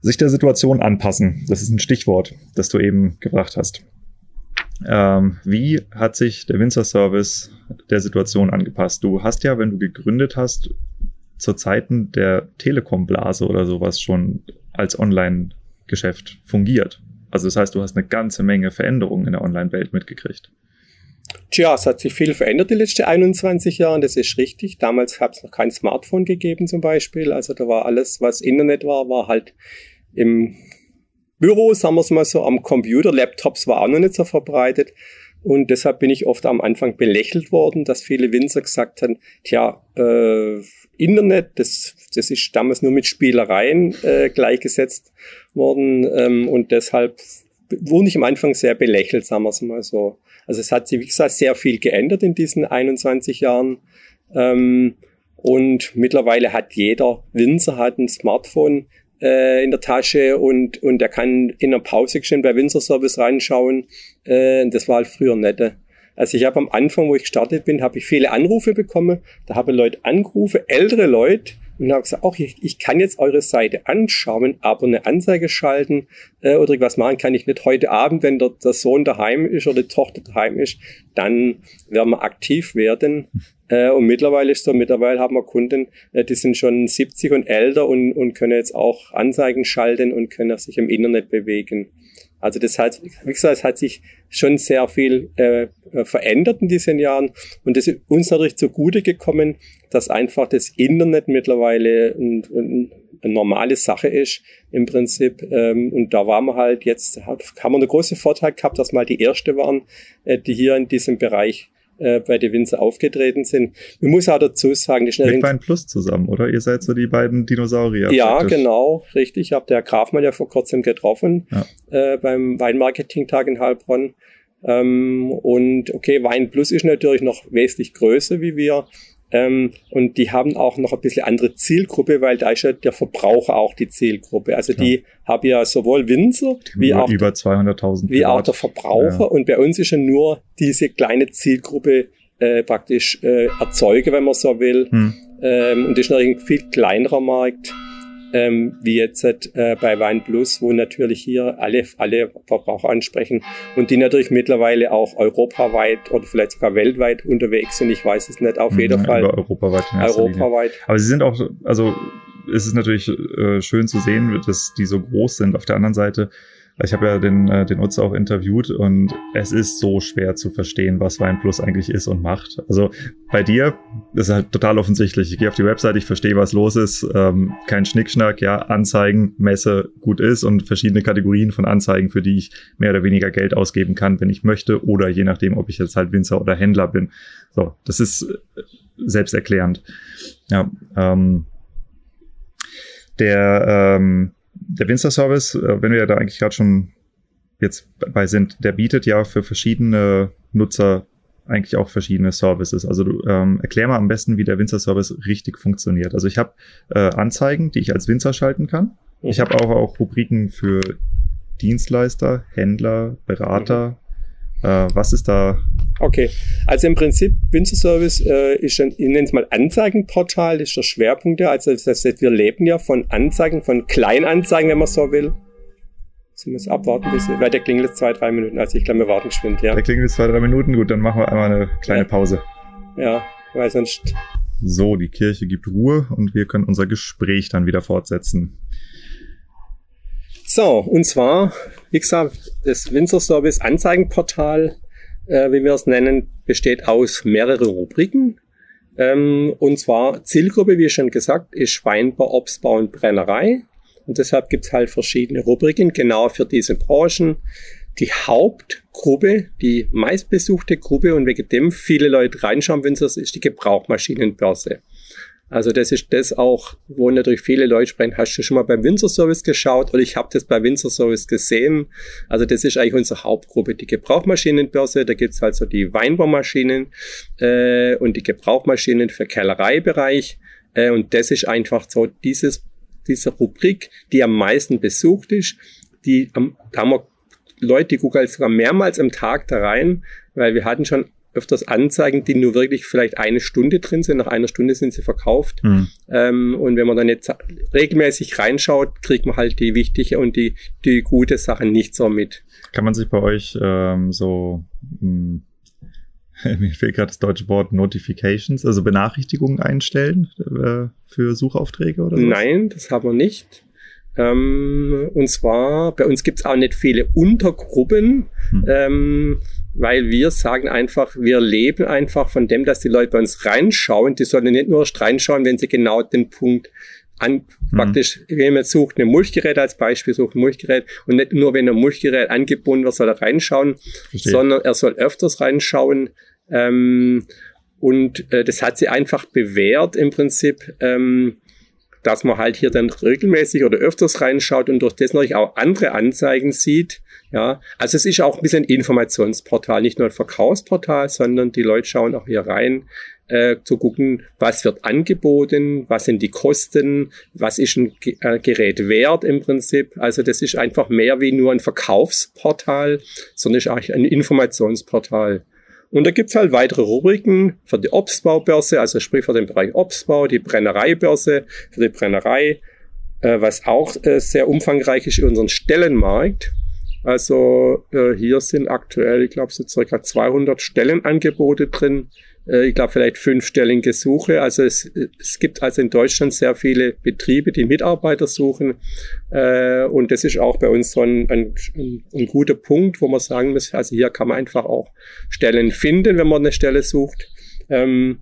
sich der Situation anpassen, das ist ein Stichwort, das du eben gebracht hast. Ähm, wie hat sich der Winzer Service der Situation angepasst? Du hast ja, wenn du gegründet hast, zu Zeiten der Telekom-Blase oder sowas schon als Online Geschäft fungiert. Also das heißt, du hast eine ganze Menge Veränderungen in der Online-Welt mitgekriegt. Tja, es hat sich viel verändert die letzten 21 Jahre, das ist richtig. Damals hat es noch kein Smartphone gegeben zum Beispiel. Also da war alles, was Internet war, war halt im Büro, sagen wir es mal so, am Computer. Laptops war auch noch nicht so verbreitet. Und deshalb bin ich oft am Anfang belächelt worden, dass viele Winzer gesagt haben, tja, äh, Internet, das, das ist damals nur mit Spielereien äh, gleichgesetzt worden. Ähm, und deshalb wurde ich am Anfang sehr belächelt, sagen wir es mal so. Also es hat sich, wie gesagt, sehr viel geändert in diesen 21 Jahren. Ähm, und mittlerweile hat jeder Winzer hat ein Smartphone äh, in der Tasche und, und er kann in der Pause geschehen bei Winzer Service reinschauen. Äh, das war halt früher nett. Also ich habe am Anfang, wo ich gestartet bin, habe ich viele Anrufe bekommen. Da habe Leute angerufen, ältere Leute, und habe gesagt, auch ich, ich kann jetzt eure Seite anschauen, aber eine Anzeige schalten äh, oder irgendwas machen kann ich nicht heute Abend, wenn der, der Sohn daheim ist oder die Tochter daheim ist, dann werden wir aktiv werden. Äh, und mittlerweile ist so, mittlerweile haben wir Kunden, äh, die sind schon 70 und älter und, und können jetzt auch Anzeigen schalten und können sich im Internet bewegen. Also das hat, wie gesagt, es hat sich schon sehr viel äh, verändert in diesen Jahren und das ist uns natürlich zugute gekommen, dass einfach das Internet mittlerweile ein, ein, eine normale Sache ist im Prinzip. Ähm, und da waren wir halt jetzt, haben wir einen großen Vorteil gehabt, dass mal die Erste waren, äh, die hier in diesem Bereich äh, bei den Winzer aufgetreten sind. Man muss auch dazu sagen, die schnell. Mit Wein Plus zusammen, oder? Ihr seid so die beiden Dinosaurier. Ja, praktisch. genau, richtig. Ich habe der Grafmann ja vor kurzem getroffen ja. äh, beim Weinmarketing-Tag in Heilbronn. Ähm, und okay, Wein Plus ist natürlich noch wesentlich größer wie wir. Ähm, und die haben auch noch ein bisschen andere Zielgruppe, weil da ist ja der Verbraucher auch die Zielgruppe. Also Klar. die haben ja sowohl Winzer wie auch, über 200.000 wie auch der Verbraucher. Ja. Und bei uns ist ja nur diese kleine Zielgruppe äh, praktisch äh, Erzeuger, wenn man so will. Hm. Ähm, und das ist natürlich ein viel kleinerer Markt ähm, wie jetzt äh, bei Wein Plus, wo natürlich hier alle, alle Verbraucher ansprechen und die natürlich mittlerweile auch europaweit oder vielleicht sogar weltweit unterwegs sind. Ich weiß es nicht, auf mhm, jeden ja, Fall. Europaweit. europaweit. Aber sie sind auch, also es ist natürlich äh, schön zu sehen, dass die so groß sind. Auf der anderen Seite ich habe ja den, äh, den Utz auch interviewt und es ist so schwer zu verstehen, was Wein Plus eigentlich ist und macht. Also bei dir ist halt total offensichtlich. Ich gehe auf die Website, ich verstehe, was los ist. Ähm, kein Schnickschnack, ja, Anzeigen, Messe gut ist und verschiedene Kategorien von Anzeigen, für die ich mehr oder weniger Geld ausgeben kann, wenn ich möchte, oder je nachdem, ob ich jetzt halt Winzer oder Händler bin. So, das ist äh, selbsterklärend. Ja, ähm, der ähm, der Winster-Service, äh, wenn wir ja da eigentlich gerade schon jetzt bei sind, der bietet ja für verschiedene Nutzer eigentlich auch verschiedene Services. Also du ähm, erklär mal am besten, wie der Winzer-Service richtig funktioniert. Also ich habe äh, Anzeigen, die ich als Winzer schalten kann. Ich habe auch, auch Rubriken für Dienstleister, Händler, Berater, äh, was ist da? Okay, also im Prinzip Winzer Service äh, ist ein, ich nenne es mal Anzeigenportal, das ist der Schwerpunkt ja. Also das heißt, wir leben ja von Anzeigen, von Kleinanzeigen, wenn man so will. Sie müssen abwarten, bis, weil der klingelt jetzt zwei, drei Minuten. Also ich glaube, wir warten geschwind, ja. Der klingelt jetzt zwei, drei Minuten, gut, dann machen wir einmal eine kleine ja. Pause. Ja, weil sonst. So, die Kirche gibt Ruhe und wir können unser Gespräch dann wieder fortsetzen. So, und zwar, wie gesagt, das Winzer Service Anzeigenportal, äh, wie wir es nennen, besteht aus mehreren Rubriken. Ähm, und zwar Zielgruppe, wie schon gesagt, ist Weinbau, Obstbau und Brennerei. Und deshalb gibt es halt verschiedene Rubriken genau für diese Branchen. Die Hauptgruppe, die meistbesuchte Gruppe und wegen dem viele Leute reinschauen, wenn es ist die Gebrauchmaschinenbörse. Also das ist das auch, wo natürlich viele Leute sprechen, hast du schon mal beim Winzer Service geschaut oder ich habe das bei Winzer Service gesehen. Also das ist eigentlich unsere Hauptgruppe, die Gebrauchmaschinenbörse. Da gibt's halt so die Weinbaumaschinen äh, und die Gebrauchmaschinen für Kellereibereich. Äh, und das ist einfach so dieses, diese Rubrik, die am meisten besucht ist. Die, am, da haben wir Leute, die gucken halt sogar mehrmals am Tag da rein, weil wir hatten schon öfters Anzeigen, die nur wirklich vielleicht eine Stunde drin sind. Nach einer Stunde sind sie verkauft. Mhm. Ähm, und wenn man dann jetzt regelmäßig reinschaut, kriegt man halt die wichtige und die, die gute Sache nicht so mit. Kann man sich bei euch ähm, so, mh, hm, mir fehlt gerade das deutsche Wort Notifications, also Benachrichtigungen einstellen äh, für Suchaufträge oder so? Nein, das haben wir nicht. Ähm, und zwar, bei uns gibt es auch nicht viele Untergruppen. Hm. Ähm, weil wir sagen einfach, wir leben einfach von dem, dass die Leute bei uns reinschauen. Die sollen nicht nur reinschauen, wenn sie genau den Punkt an, mhm. praktisch, wenn jemand sucht ein Mulchgerät als Beispiel, sucht ein Mulchgerät und nicht nur, wenn ein Mulchgerät angebunden wird, soll er reinschauen, Verstehe. sondern er soll öfters reinschauen. Ähm, und äh, das hat sie einfach bewährt im Prinzip, ähm, dass man halt hier dann regelmäßig oder öfters reinschaut und durch das natürlich auch andere Anzeigen sieht. Ja, also es ist auch ein bisschen Informationsportal, nicht nur ein Verkaufsportal, sondern die Leute schauen auch hier rein, äh, zu gucken, was wird angeboten, was sind die Kosten, was ist ein G äh, Gerät wert im Prinzip. Also das ist einfach mehr wie nur ein Verkaufsportal, sondern ist eigentlich ein Informationsportal. Und da gibt's halt weitere Rubriken für die Obstbaubörse, also sprich für den Bereich Obstbau, die Brennereibörse für die Brennerei, äh, was auch äh, sehr umfangreich ist, unseren Stellenmarkt. Also äh, hier sind aktuell, ich glaube, so circa 200 Stellenangebote drin ich glaube vielleicht fünfstellige Suche. Also es, es gibt also in Deutschland sehr viele Betriebe, die Mitarbeiter suchen. Äh, und das ist auch bei uns so ein, ein, ein guter Punkt, wo man sagen muss, also hier kann man einfach auch Stellen finden, wenn man eine Stelle sucht. Ähm,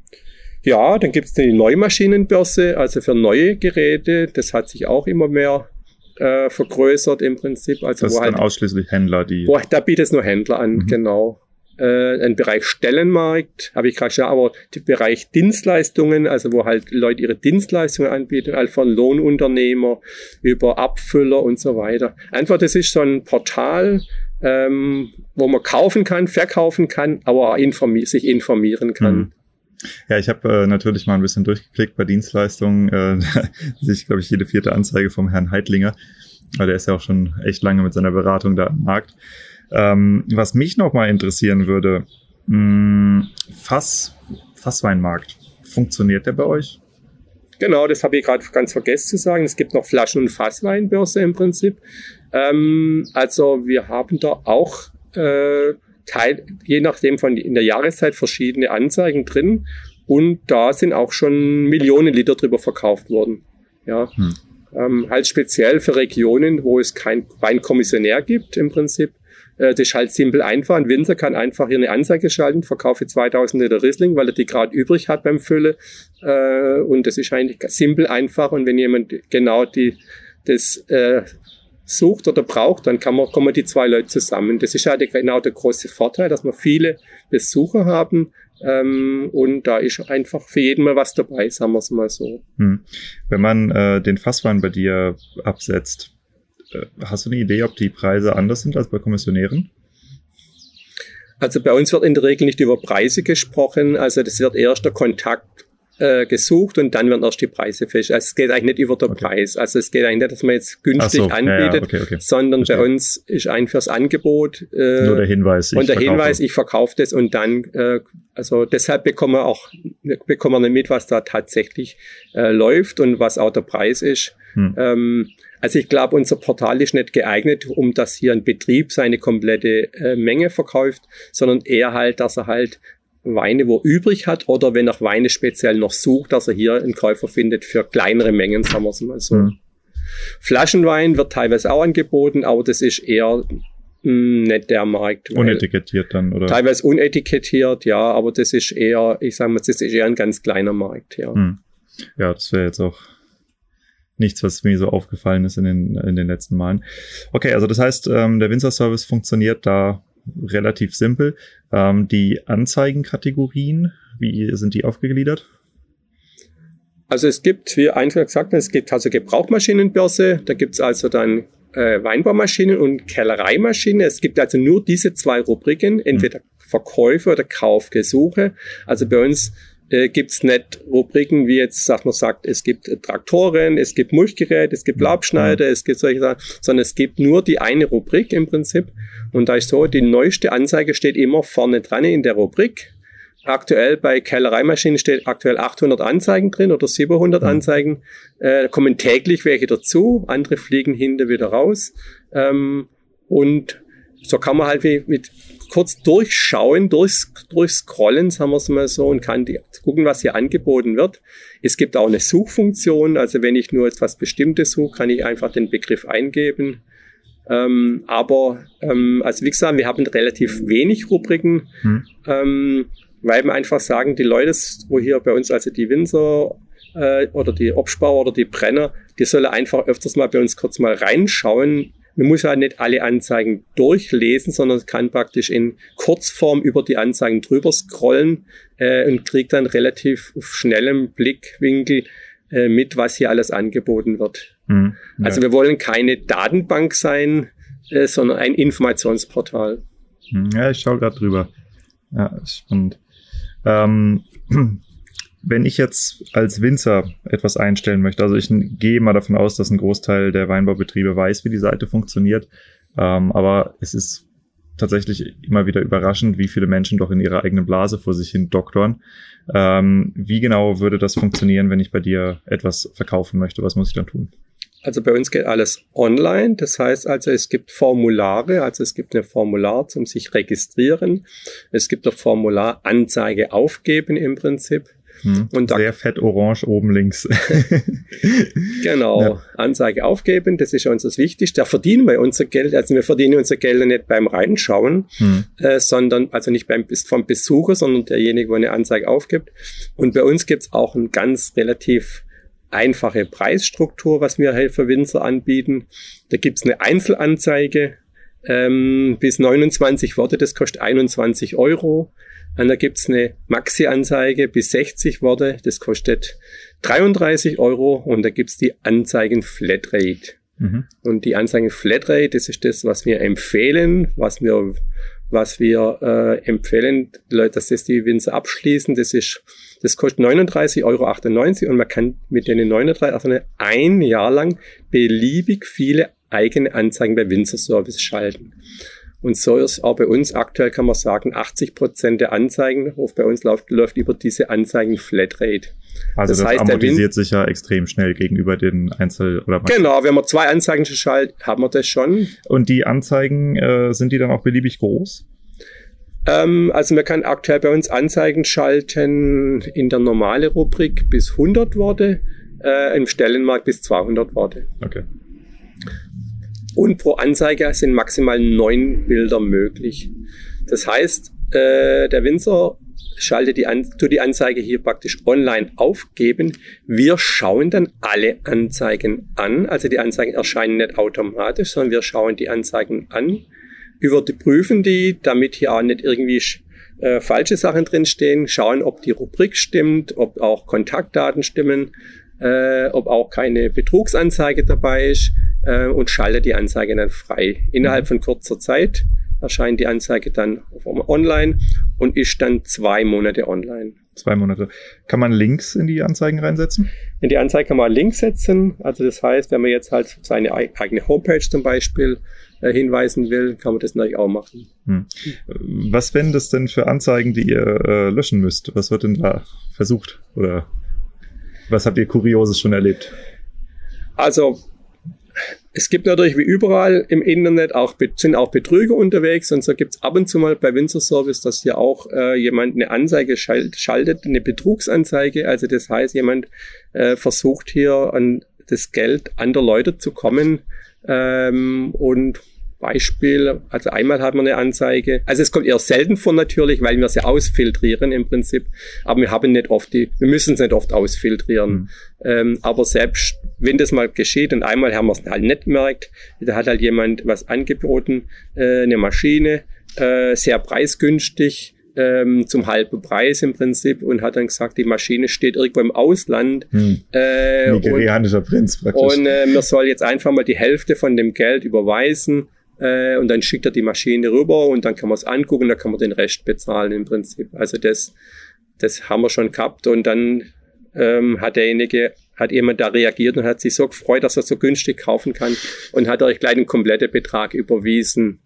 ja, dann gibt es die Neumaschinenbörse, also für neue Geräte. Das hat sich auch immer mehr äh, vergrößert im Prinzip. Also das wo sind halt, ausschließlich Händler, die. Wo, da bietet es nur Händler an, mhm. genau äh, ein Bereich Stellenmarkt, habe ich gerade schon, aber der Bereich Dienstleistungen, also wo halt Leute ihre Dienstleistungen anbieten, also von Lohnunternehmer über Abfüller und so weiter. Einfach, das ist so ein Portal, ähm, wo man kaufen kann, verkaufen kann, aber informi sich informieren kann. Mhm. Ja, ich habe äh, natürlich mal ein bisschen durchgeklickt bei Dienstleistungen. Äh, ich, glaube ich, jede vierte Anzeige vom Herrn Heidlinger. Weil der ist ja auch schon echt lange mit seiner Beratung da am Markt. Ähm, was mich noch mal interessieren würde, mh, hm, Fass, Fassweinmarkt, funktioniert der bei euch? Genau, das habe ich gerade ganz vergessen zu sagen. Es gibt noch Flaschen- und Fassweinbörse im Prinzip. Ähm, also wir haben da auch äh, Teil, je nachdem von in der Jahreszeit verschiedene Anzeigen drin und da sind auch schon Millionen Liter drüber verkauft worden. Ja. Hm. Ähm, halt speziell für Regionen, wo es kein Weinkommissionär gibt im Prinzip, das ist halt simpel einfach. Ein Winzer kann einfach hier eine Anzeige schalten, verkaufe 2000 Liter Riesling, weil er die gerade übrig hat beim Fülle. Äh, und das ist eigentlich simpel einfach. Und wenn jemand genau die, das äh, sucht oder braucht, dann kann man, kommen die zwei Leute zusammen. Das ist halt genau der große Vorteil, dass wir viele Besucher haben. Ähm, und da ist einfach für jeden mal was dabei, sagen wir es mal so. Hm. Wenn man äh, den Fasswein bei dir absetzt, äh, hast du eine Idee, ob die Preise anders sind als bei Kommissionären? Also bei uns wird in der Regel nicht über Preise gesprochen. Also das wird erst der Kontakt äh, gesucht und dann werden erst die Preise fest. Also es geht eigentlich nicht über den okay. Preis. Also es geht eigentlich nicht, dass man jetzt günstig so, anbietet, ja, okay, okay. sondern Verstehe. bei uns ist ein fürs Angebot äh, nur der Hinweis. Und der verkaufe. Hinweis, ich verkaufe das und dann, äh, also deshalb bekommen wir auch bekommen wir nicht mit, was da tatsächlich äh, läuft und was auch der Preis ist. Hm. Ähm, also ich glaube, unser Portal ist nicht geeignet, um dass hier ein Betrieb seine komplette äh, Menge verkauft, sondern eher halt, dass er halt Weine wo übrig hat oder wenn er Weine speziell noch sucht, dass er hier einen Käufer findet für kleinere Mengen, sagen wir es mal so. Mhm. Flaschenwein wird teilweise auch angeboten, aber das ist eher mh, hm, nicht der Markt. Unetikettiert dann, oder? Teilweise unetikettiert, ja, aber das ist eher, ich sage mal, das ist eher ein ganz kleiner Markt, ja. Mhm. Ja, das wäre jetzt auch nichts, was mir so aufgefallen ist in den, in den letzten Malen. Okay, also das heißt, ähm, der Winzer-Service funktioniert da relativ simpel. Ähm, die Anzeigenkategorien, wie sind die aufgegliedert? Also es gibt, wie eingangs gesagt, es gibt also Gebrauchmaschinenbörse, da gibt es also dann äh, Weinbaumaschinen und Kellereimaschinen. Es gibt also nur diese zwei Rubriken, entweder Verkäufe oder Kaufgesuche. Also bei uns äh, gibt's nicht Rubriken, wie jetzt sagt man sagt, es gibt Traktoren, es gibt Mulchgeräte, es gibt Laubschneider, es gibt solche Sachen, sondern es gibt nur die eine Rubrik im Prinzip. Und da ist so, die neueste Anzeige steht immer vorne dran in der Rubrik. Aktuell bei Kellereimaschinen steht aktuell 800 Anzeigen drin oder 700 mhm. Anzeigen. Äh, kommen täglich welche dazu, andere fliegen hinter wieder raus. Ähm, und so kann man halt mit kurz durchschauen, durch, durchscrollen, sagen wir es mal so, und kann die, gucken, was hier angeboten wird. Es gibt auch eine Suchfunktion, also wenn ich nur etwas Bestimmtes suche, kann ich einfach den Begriff eingeben. Ähm, aber ähm, also wie gesagt, wir haben relativ wenig Rubriken, hm. ähm, weil wir einfach sagen, die Leute, wo hier bei uns also die Winzer äh, oder die Obstbauer oder die Brenner, die sollen einfach öfters mal bei uns kurz mal reinschauen. Man muss ja nicht alle Anzeigen durchlesen, sondern kann praktisch in Kurzform über die Anzeigen drüber scrollen äh, und kriegt dann relativ schnellem Blickwinkel äh, mit, was hier alles angeboten wird. Mhm, ja. Also wir wollen keine Datenbank sein, äh, sondern ein Informationsportal. Mhm, ja, ich schaue gerade drüber. Ja, spannend. Ähm, wenn ich jetzt als Winzer etwas einstellen möchte, also ich gehe mal davon aus, dass ein Großteil der Weinbaubetriebe weiß, wie die Seite funktioniert, ähm, aber es ist tatsächlich immer wieder überraschend, wie viele Menschen doch in ihrer eigenen Blase vor sich hin doktoren. Ähm, wie genau würde das funktionieren, wenn ich bei dir etwas verkaufen möchte? Was muss ich dann tun? Also bei uns geht alles online. Das heißt also, es gibt Formulare, also es gibt ein Formular zum sich registrieren. Es gibt ein Formular Anzeige aufgeben im Prinzip. Hm, und da, sehr fett orange oben links. genau, ja. Anzeige aufgeben, das ist uns das Wichtigste. Da verdienen wir unser Geld, also wir verdienen unser Geld nicht beim Reinschauen, hm. äh, sondern also nicht beim vom Besucher, sondern derjenige, der eine Anzeige aufgibt. Und bei uns gibt's auch ein ganz relativ einfache Preisstruktur, was wir halt für Winzer anbieten. Da gibt's eine Einzelanzeige ähm, bis 29 Worte, das kostet 21 Euro. Und da gibt's eine Maxi-Anzeige bis 60 Worte, das kostet 33 Euro und da gibt's die Anzeigen Flatrate. Mhm. Und die Anzeigen Flatrate, das ist das, was wir empfehlen, was wir, was wir äh, empfehlen, Leute, dass das die Winzer abschließen. Das ist, das kostet 39,98 Euro und man kann mit den 39 also ein Jahr lang beliebig viele eigene Anzeigen bei Winzer Service schalten. Und so ist auch bei uns aktuell, kann man sagen, 80 Prozent der Anzeigen, bei uns läuft, läuft über diese Anzeigen Flatrate. Also das, das heißt, amortisiert sich ja extrem schnell gegenüber den Einzel- oder Max Genau, wenn man zwei Anzeigen schaltet, haben wir das schon. Und die Anzeigen, äh, sind die dann auch beliebig groß? Ähm, also man kann aktuell bei uns Anzeigen schalten in der normale Rubrik bis 100 Worte, äh, im Stellenmarkt bis 200 Worte. Okay. Und pro Anzeige sind maximal neun Bilder möglich. Das heißt, äh, der Winzer schaltet die, An tut die Anzeige hier praktisch online aufgeben. Wir schauen dann alle Anzeigen an. Also die Anzeigen erscheinen nicht automatisch, sondern wir schauen die Anzeigen an, überprüfen die, damit hier auch nicht irgendwie äh, falsche Sachen drinstehen, schauen, ob die Rubrik stimmt, ob auch Kontaktdaten stimmen, äh, ob auch keine Betrugsanzeige dabei ist äh, und schalte die Anzeige dann frei. Innerhalb mhm. von kurzer Zeit erscheint die Anzeige dann online und ist dann zwei Monate online. Zwei Monate. Kann man Links in die Anzeigen reinsetzen? In die Anzeige kann man Links setzen. Also das heißt, wenn man jetzt halt seine eigene Homepage zum Beispiel äh, hinweisen will, kann man das natürlich auch machen. Hm. Was wären das denn für Anzeigen, die ihr äh, löschen müsst? Was wird denn da versucht? Oder was habt ihr Kurioses schon erlebt? Also es gibt natürlich wie überall im Internet auch, sind auch Betrüger unterwegs und so gibt es ab und zu mal bei Windsor Service, dass hier auch äh, jemand eine Anzeige schalt, schaltet, eine Betrugsanzeige. Also das heißt, jemand äh, versucht hier an das Geld anderer Leute zu kommen ähm, und Beispiel, also einmal hat man eine Anzeige, also es kommt eher selten vor natürlich, weil wir sie ausfiltrieren im Prinzip, aber wir haben nicht oft die, wir müssen es nicht oft ausfiltrieren. Mhm. Ähm, aber selbst wenn das mal geschieht und einmal haben wir es halt nicht gemerkt, da hat halt jemand was angeboten, äh, eine Maschine, äh, sehr preisgünstig, ähm, zum halben Preis im Prinzip und hat dann gesagt, die Maschine steht irgendwo im Ausland. Hm. Äh, Nigerianischer und, Prinz praktisch. Und äh, man soll jetzt einfach mal die Hälfte von dem Geld überweisen äh, und dann schickt er die Maschine rüber und dann kann man es angucken, dann kann man den Rest bezahlen im Prinzip. Also das, das haben wir schon gehabt und dann ähm, hat derjenige, hat jemand da reagiert und hat sich so gefreut, dass er so günstig kaufen kann und hat euch gleich den kompletten Betrag überwiesen.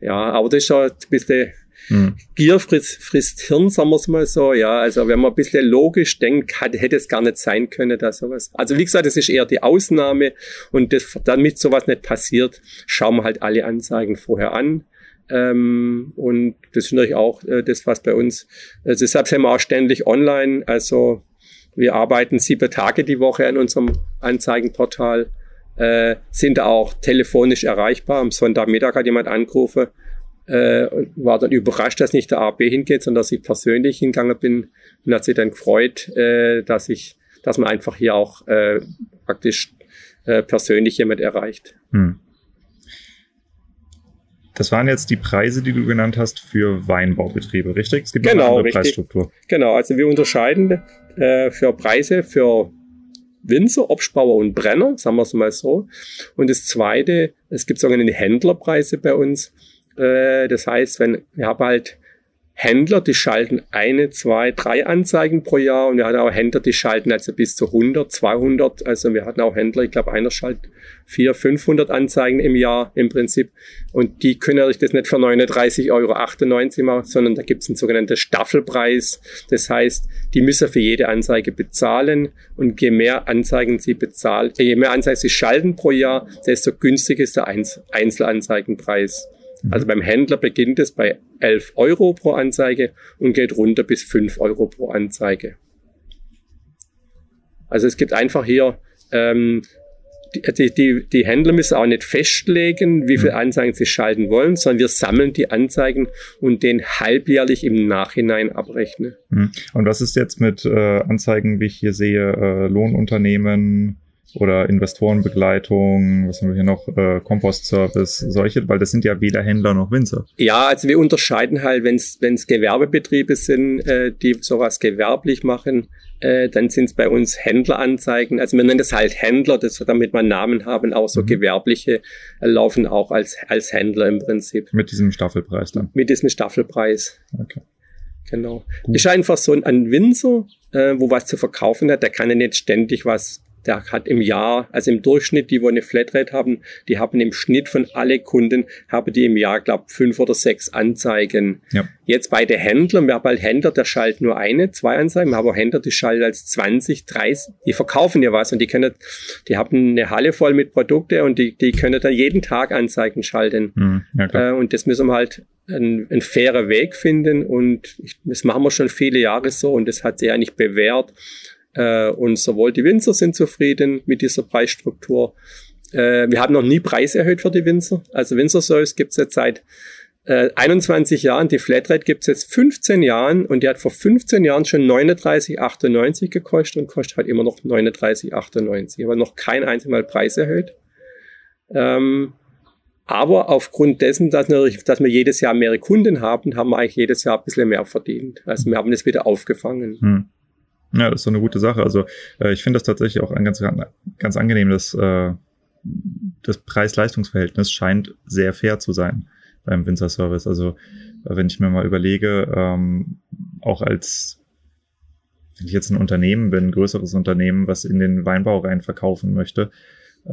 Ja, aber das ist schon ein bisschen Mhm. Gier frisst, frisst Hirn, sagen wir es mal so. Ja, also wenn man ein bisschen logisch denkt, hat, hätte es gar nicht sein können, da sowas. Also wie gesagt, das ist eher die Ausnahme und das, damit sowas nicht passiert, schauen wir halt alle Anzeigen vorher an. Ähm, und das ist natürlich auch äh, das, was bei uns, äh, deshalb sind wir auch ständig online. Also wir arbeiten sieben Tage die Woche an unserem Anzeigenportal äh, sind auch telefonisch erreichbar. Am Sonntagmittag hat jemand angerufen äh, und war dann überrascht, dass nicht der AB hingeht, sondern dass ich persönlich hingegangen bin und hat sich dann gefreut, äh, dass ich, dass man einfach hier auch äh, praktisch äh, persönlich jemand erreicht. Hm. Das waren jetzt die Preise, die du genannt hast für Weinbaubetriebe, richtig? Es gibt genau, eine andere richtig. Preisstruktur. Genau, also wir unterscheiden äh, für Preise für Winzer, Obstbauer und Brenner, sagen wir es mal so. Und das Zweite, es gibt sogenannte Händlerpreise bei uns. Äh, das heißt, wenn wir haben halt Händler, die schalten eine, zwei, drei Anzeigen pro Jahr und wir hatten auch Händler, die schalten also bis zu 100, 200. Also wir hatten auch Händler, ich glaube, einer schaltet 400, 500 Anzeigen im Jahr im Prinzip und die können natürlich das nicht für 39,98 Euro machen, sondern da gibt es einen sogenannten Staffelpreis. Das heißt, die müssen für jede Anzeige bezahlen und je mehr Anzeigen sie bezahlen, je mehr Anzeigen sie schalten pro Jahr, desto günstiger ist der Einzelanzeigenpreis. Mhm. Also beim Händler beginnt es bei 11 Euro pro Anzeige und geht runter bis 5 Euro pro Anzeige. Also es gibt einfach hier, ähm, die, die, die Händler müssen auch nicht festlegen, wie viele mhm. Anzeigen sie schalten wollen, sondern wir sammeln die Anzeigen und den halbjährlich im Nachhinein abrechnen. Mhm. Und was ist jetzt mit äh, Anzeigen, wie ich hier sehe, äh, Lohnunternehmen, oder Investorenbegleitung, was haben wir hier noch, äh, Kompostservice, solche, weil das sind ja weder Händler noch Winzer. Ja, also wir unterscheiden halt, wenn es Gewerbebetriebe sind, äh, die sowas gewerblich machen, äh, dann sind es bei uns Händleranzeigen. Also wir nennen das halt Händler, das, damit wir Namen haben, auch so mhm. gewerbliche äh, laufen auch als, als Händler im Prinzip. Mit diesem Staffelpreis dann? Mit diesem Staffelpreis. Okay. Genau. Gut. Ist einfach so ein Winzer, äh, wo was zu verkaufen hat, der kann ja nicht ständig was der hat im Jahr, also im Durchschnitt, die wo eine Flatrate haben, die haben im Schnitt von alle Kunden, haben die im Jahr, glaube fünf oder sechs Anzeigen. Ja. Jetzt bei den Händlern, wir haben halt Händler, der schaltet nur eine, zwei Anzeigen, wir haben auch Händler, die schalten als 20, 30, die verkaufen ja was und die können, die haben eine Halle voll mit Produkte und die, die können dann jeden Tag Anzeigen schalten. Mhm, ja, äh, und das müssen wir halt ein, ein fairer Weg finden und ich, das machen wir schon viele Jahre so und das hat sich eigentlich bewährt. Äh, und sowohl die Winzer sind zufrieden mit dieser Preisstruktur. Äh, wir haben noch nie Preise erhöht für die Winzer. Also Winzer Service gibt es jetzt seit äh, 21 Jahren. Die Flatrate gibt es jetzt 15 Jahren und die hat vor 15 Jahren schon 39,98 gekostet und kostet halt immer noch 39,98. Aber noch kein einziges Mal Preis erhöht. Ähm, aber aufgrund dessen, dass, natürlich, dass wir jedes Jahr mehrere Kunden haben, haben wir eigentlich jedes Jahr ein bisschen mehr verdient. Also wir haben das wieder aufgefangen. Hm. Ja, das ist so eine gute Sache. Also äh, ich finde das tatsächlich auch ein ganz, ganz angenehm, dass äh, das Preis-Leistungs-Verhältnis scheint sehr fair zu sein beim Winzer-Service. Also wenn ich mir mal überlege, ähm, auch als wenn ich jetzt ein Unternehmen bin, ein größeres Unternehmen, was in den Weinbau rein verkaufen möchte,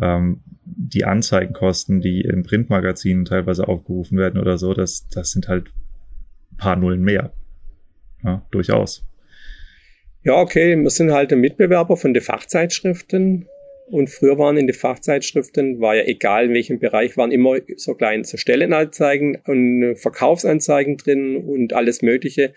ähm, die Anzeigenkosten, die in Printmagazinen teilweise aufgerufen werden oder so, das, das sind halt paar Nullen mehr. Ja, durchaus. Ja, okay, wir sind halt ein Mitbewerber von den Fachzeitschriften. Und früher waren in den Fachzeitschriften, war ja egal in welchem Bereich, waren immer so kleine so Stellenanzeigen und Verkaufsanzeigen drin und alles Mögliche.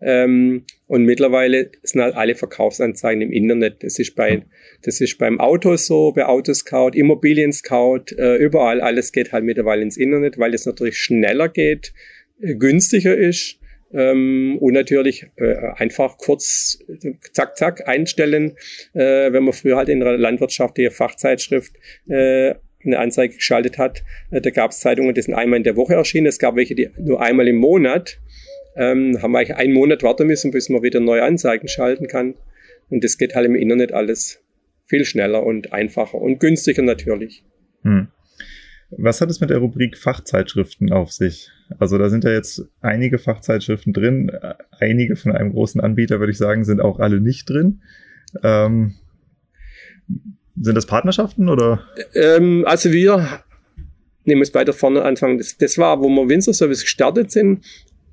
Ähm, und mittlerweile sind halt alle Verkaufsanzeigen im Internet. Das ist bei, das ist beim Auto so, bei Autoscout, Immobilien Scout, äh, überall. Alles geht halt mittlerweile ins Internet, weil es natürlich schneller geht, äh, günstiger ist ähm, und natürlich äh, einfach kurz zack, zack einstellen. Äh, wenn man früher halt in der landwirtschaftlichen Fachzeitschrift äh, eine Anzeige geschaltet hat, äh, da gab es Zeitungen, die sind einmal in der Woche erschienen. Es gab welche, die nur einmal im Monat. Ähm, haben wir eigentlich einen Monat warten müssen, bis man wieder neue Anzeigen schalten kann. Und das geht halt im Internet alles viel schneller und einfacher und günstiger natürlich. Hm. Was hat es mit der Rubrik Fachzeitschriften auf sich? Also da sind ja jetzt einige Fachzeitschriften drin. Einige von einem großen Anbieter, würde ich sagen, sind auch alle nicht drin. Ähm, sind das Partnerschaften oder? Ähm, also wir nehmen es weiter vorne anfangen. Das, das war, wo wir Windsor Service gestartet sind,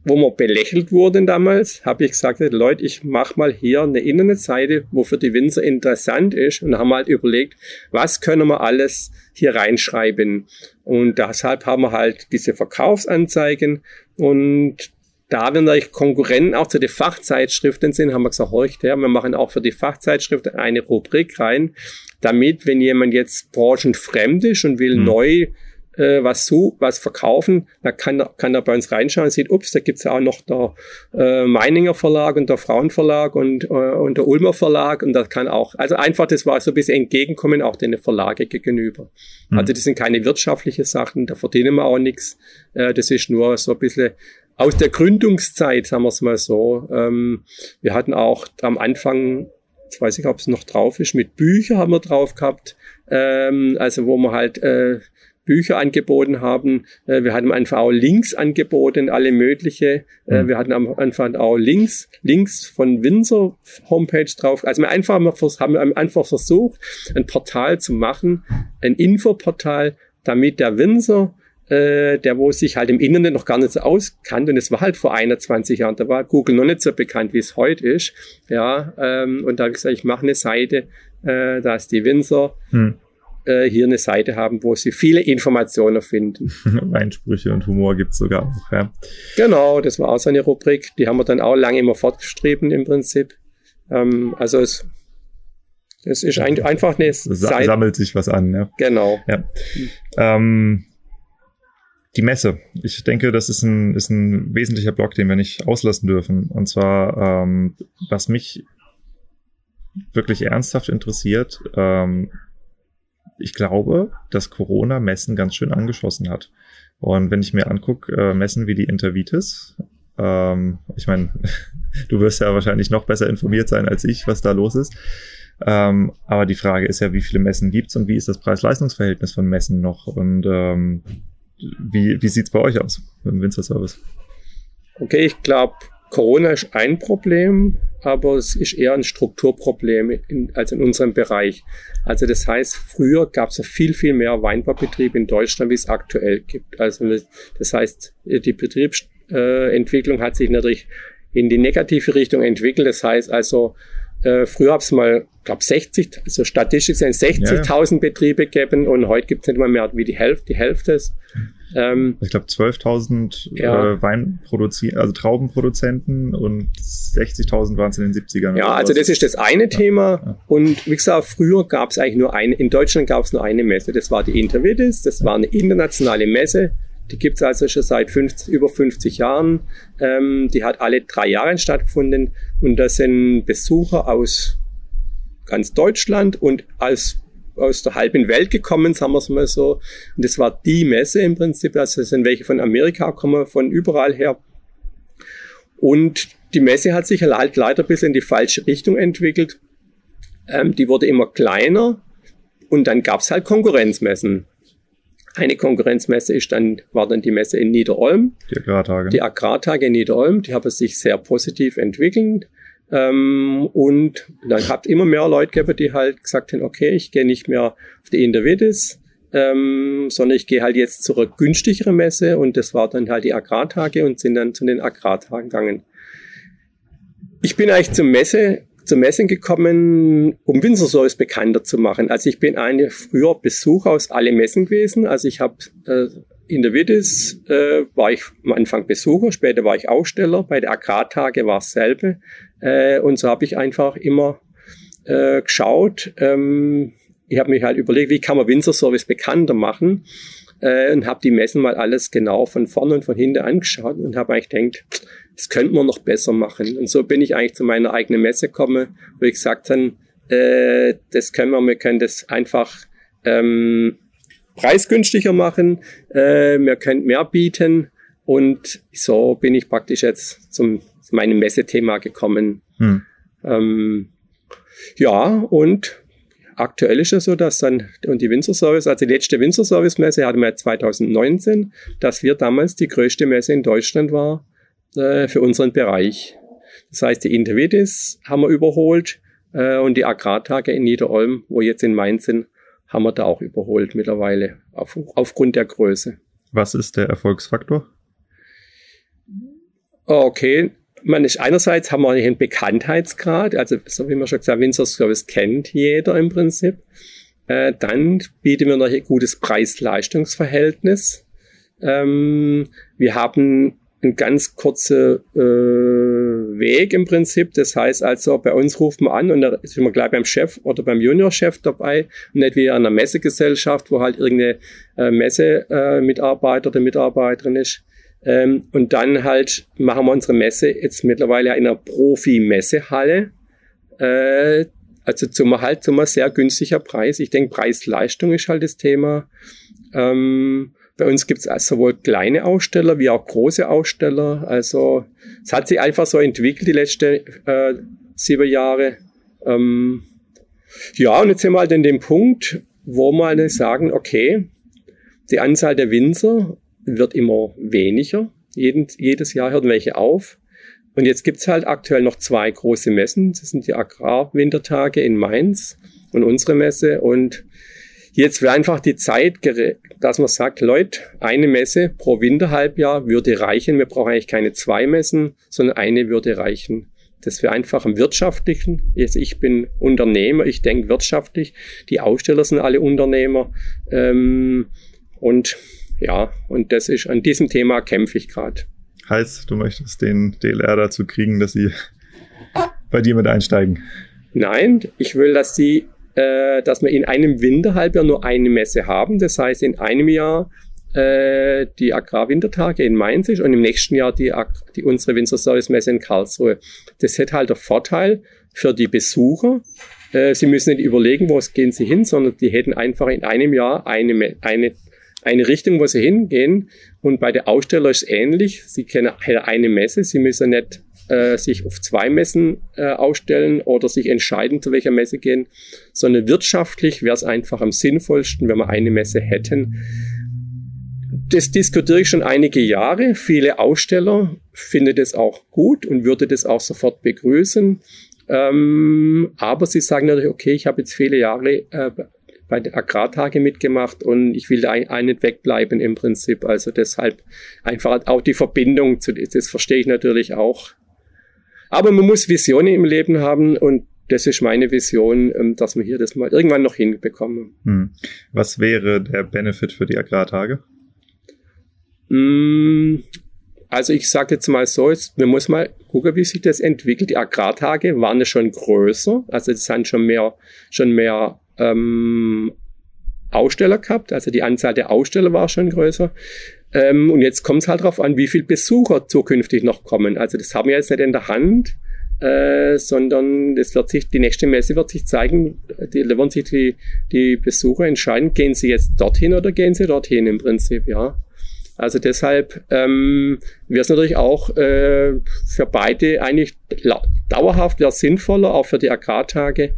wo wir belächelt wurden damals, habe ich gesagt, Leute, ich mache mal hier eine Internetseite, wo für die Winzer interessant ist und haben halt überlegt, was können wir alles hier reinschreiben. Und deshalb haben wir halt diese Verkaufsanzeigen und da wir natürlich Konkurrenten auch zu den Fachzeitschriften sind, haben wir gesagt, horcht her, wir machen auch für die Fachzeitschriften eine Rubrik rein, damit, wenn jemand jetzt branchenfremd ist und will mhm. neu äh, was zu, was verkaufen, da kann, kann er bei uns reinschauen und sieht, ups, da gibt's ja auch noch der äh, Meininger Verlag und der Frauenverlag und, äh, und der Ulmer Verlag und das kann auch, also einfach, das war so ein bisschen entgegenkommen auch den Verlage gegenüber. Mhm. Also das sind keine wirtschaftliche Sachen, da verdienen wir auch nichts. Äh, das ist nur so ein bisschen aus der Gründungszeit, sagen wir es mal so. Ähm, wir hatten auch am Anfang, jetzt weiß ich, ob es noch drauf ist, mit Büchern haben wir drauf gehabt, ähm, also wo man halt äh, Bücher angeboten haben. Äh, wir hatten einfach auch Links angeboten, alle mögliche. Äh, mhm. Wir hatten am Anfang auch Links, Links von Windsor Homepage drauf. Also wir einfach haben einfach versucht, ein Portal zu machen, ein Infoportal, damit der Windsor äh, der wo sich halt im Internet noch gar nicht so auskannt und es war halt vor 21 Jahren, da war Google noch nicht so bekannt, wie es heute ist. Ja, ähm, und da habe ich gesagt, ich mache eine Seite, äh, da ist die Windsor. Hm äh, hier eine Seite haben, wo sie viele Informationen finden. Weinsprüche und Humor gibt's sogar noch, ja. Genau, das war auch so eine Rubrik. Die haben wir dann auch lange immer fortgeschrieben im Prinzip. Ähm, also es, es ist ein, einfach eine Seite. Sammelt sich was an, ja. Genau. Ja. Ähm, die Messe. Ich denke, das ist ein, ist ein wesentlicher Block, den wir nicht auslassen dürfen. Und zwar, ähm, was mich wirklich ernsthaft interessiert, ähm, ich glaube, dass Corona Messen ganz schön angeschossen hat. Und wenn ich mir angucke, äh, Messen wie die Intervitis, ähm, ich meine, du wirst ja wahrscheinlich noch besser informiert sein als ich, was da los ist. Ähm, aber die Frage ist ja, wie viele Messen gibt's und wie ist das Preis-Leistungs-Verhältnis von Messen noch? Und ähm, wie, wie sieht's bei euch aus im Winzer-Service? Okay, ich glaube, Corona ist ein Problem, aber es ist eher ein Strukturproblem in, als in unserem Bereich. Also das heißt, früher gab es ja viel, viel mehr Weinbaubetriebe in Deutschland, wie es aktuell gibt. Also das heißt, die Betriebsentwicklung hat sich natürlich in die negative Richtung entwickelt. Das heißt also, äh, früher es mal, glaube 60, also statistisch sind 60.000 ja. Betriebe gegeben und heute gibt es nicht mal mehr wie die Hälfte, die Hälfte ist. Ähm, ich glaube 12.000 ja. äh, Weinproduzenten, also Traubenproduzenten und 60.000 waren es in den 70ern. Ja, also das ist das eine Thema. Ja. Und wie gesagt, früher gab es eigentlich nur eine, in Deutschland gab es nur eine Messe, das war die Intervitis, das war eine internationale Messe. Die gibt es also schon seit 50, über 50 Jahren. Ähm, die hat alle drei Jahre stattgefunden und da sind Besucher aus ganz Deutschland und als aus der halben Welt gekommen, sagen wir es mal so. Und das war die Messe im Prinzip. Also es sind welche von Amerika kommen, von überall her. Und die Messe hat sich halt leider ein bisschen in die falsche Richtung entwickelt. Ähm, die wurde immer kleiner und dann gab es halt Konkurrenzmessen. Eine Konkurrenzmesse ist dann, war dann die Messe in Niederolm. Die Agrartage. Die Agrartage in Niederolm, die haben sich sehr positiv entwickelt. Ähm, und dann habt immer mehr Leute gegeben, die halt gesagt haben, okay, ich gehe nicht mehr auf die Intervitis, ähm, sondern ich gehe halt jetzt zur günstigeren Messe und das war dann halt die Agrartage und sind dann zu den Agrartagen gegangen. Ich bin eigentlich zur Messe, zur Messe gekommen, um Winzerservice bekannter zu machen. Also ich bin eigentlich früher Besucher aus alle Messen gewesen. Also ich habe äh, in der Wittis äh, war ich am Anfang Besucher, später war ich Aussteller. Bei der Agrartage war es selbe. Äh, und so habe ich einfach immer äh, geschaut. Ähm, ich habe mich halt überlegt, wie kann man Winzerservice bekannter machen äh, und habe die Messen mal alles genau von vorne und von hinten angeschaut und habe eigentlich gedacht, das könnte man noch besser machen. Und so bin ich eigentlich zu meiner eigenen Messe gekommen, wo ich gesagt habe, äh, das können wir, wir können das einfach ähm, preisgünstiger machen, äh, wir können mehr bieten und so bin ich praktisch jetzt zum zu meinem Messethema gekommen. Hm. Ähm, ja, und aktuell ist es so, dass dann und die Winzer Service, also die letzte Winzer Service Messe hatten wir 2019, dass wir damals die größte Messe in Deutschland war äh, für unseren Bereich. Das heißt, die Intervitis haben wir überholt äh, und die Agrartage in Niederolm, wo jetzt in Mainz sind, haben wir da auch überholt mittlerweile auf, aufgrund der Größe. Was ist der Erfolgsfaktor? Okay, man ist einerseits haben wir einen Bekanntheitsgrad, also so wie man schon gesagt, Windsor Service kennt jeder im Prinzip. Äh, dann bieten wir noch ein gutes Preis-Leistungs-Verhältnis. Ähm, wir haben ein ganz kurzer äh, Weg im Prinzip. Das heißt also, bei uns ruft man an und da ist man gleich beim Chef oder beim Juniorchef dabei und nicht wie in einer Messegesellschaft, wo halt irgendeine äh, Messe-Mitarbeiter äh, oder Mitarbeiterin ist. Ähm, und dann halt machen wir unsere Messe jetzt mittlerweile in einer Profi-Messehalle. Äh, also zum halt zum sehr günstiger Preis. Ich denke, Preis-Leistung ist halt das Thema. Ähm, bei uns gibt es sowohl kleine Aussteller wie auch große Aussteller. Also es hat sich einfach so entwickelt die letzten äh, sieben Jahre. Ähm, ja, und jetzt sind wir halt in dem Punkt, wo wir sagen, okay, die Anzahl der Winzer wird immer weniger. Jeden, jedes Jahr hören welche auf. Und jetzt gibt's halt aktuell noch zwei große Messen. Das sind die Agrarwintertage in Mainz und unsere Messe. Und jetzt wäre einfach die Zeit, dass man sagt, Leute, eine Messe pro Winterhalbjahr würde reichen. Wir brauchen eigentlich keine zwei Messen, sondern eine würde reichen. Das wäre einfach im Wirtschaftlichen. Jetzt, ich bin Unternehmer, ich denke wirtschaftlich. Die Aussteller sind alle Unternehmer. Ähm, und ja, und das ist an diesem Thema kämpfe ich gerade. Heißt, du möchtest den DLR dazu kriegen, dass sie bei dir mit einsteigen? Nein, ich will, dass sie, äh, dass wir in einem Winterhalbjahr nur eine Messe haben. Das heißt, in einem Jahr äh, die Agrarwintertage in Mainz ist und im nächsten Jahr die, die unsere Winterservice-Messe in Karlsruhe. Das hat halt der Vorteil für die Besucher. Äh, sie müssen nicht überlegen, wo gehen sie hin, sondern die hätten einfach in einem Jahr eine, eine eine Richtung, wo sie hingehen. Und bei der Aussteller ist es ähnlich. Sie kennen eine Messe. Sie müssen nicht äh, sich auf zwei Messen äh, ausstellen oder sich entscheiden, zu welcher Messe gehen, sondern wirtschaftlich wäre es einfach am sinnvollsten, wenn wir eine Messe hätten. Das diskutiere ich schon einige Jahre. Viele Aussteller finden das auch gut und würde das auch sofort begrüßen. Ähm, aber sie sagen natürlich, okay, ich habe jetzt viele Jahre äh, bei den Agrartage mitgemacht und ich will da ein, nicht wegbleiben im Prinzip. Also deshalb einfach auch die Verbindung zu, das verstehe ich natürlich auch. Aber man muss Visionen im Leben haben und das ist meine Vision, ähm, dass wir hier das mal irgendwann noch hinbekommen. Hm. Was wäre der Benefit für die Agrartage? Hm, also ich sage jetzt mal so, jetzt, man muss mal gucken, wie sich das entwickelt. Die Agrartage waren ja schon größer, also es sind schon mehr, schon mehr ähm, Aussteller gehabt, also die Anzahl der Aussteller war schon größer. Ähm, und jetzt kommt es halt darauf an, wie viele Besucher zukünftig noch kommen. Also das haben wir jetzt nicht in der Hand, äh, sondern das wird sich, die nächste Messe wird sich zeigen, die, da werden sich die, die Besucher entscheiden, gehen sie jetzt dorthin oder gehen sie dorthin im Prinzip, ja. Also deshalb ähm, wäre es natürlich auch äh, für beide eigentlich dauerhaft wäre sinnvoller, auch für die Agrartage,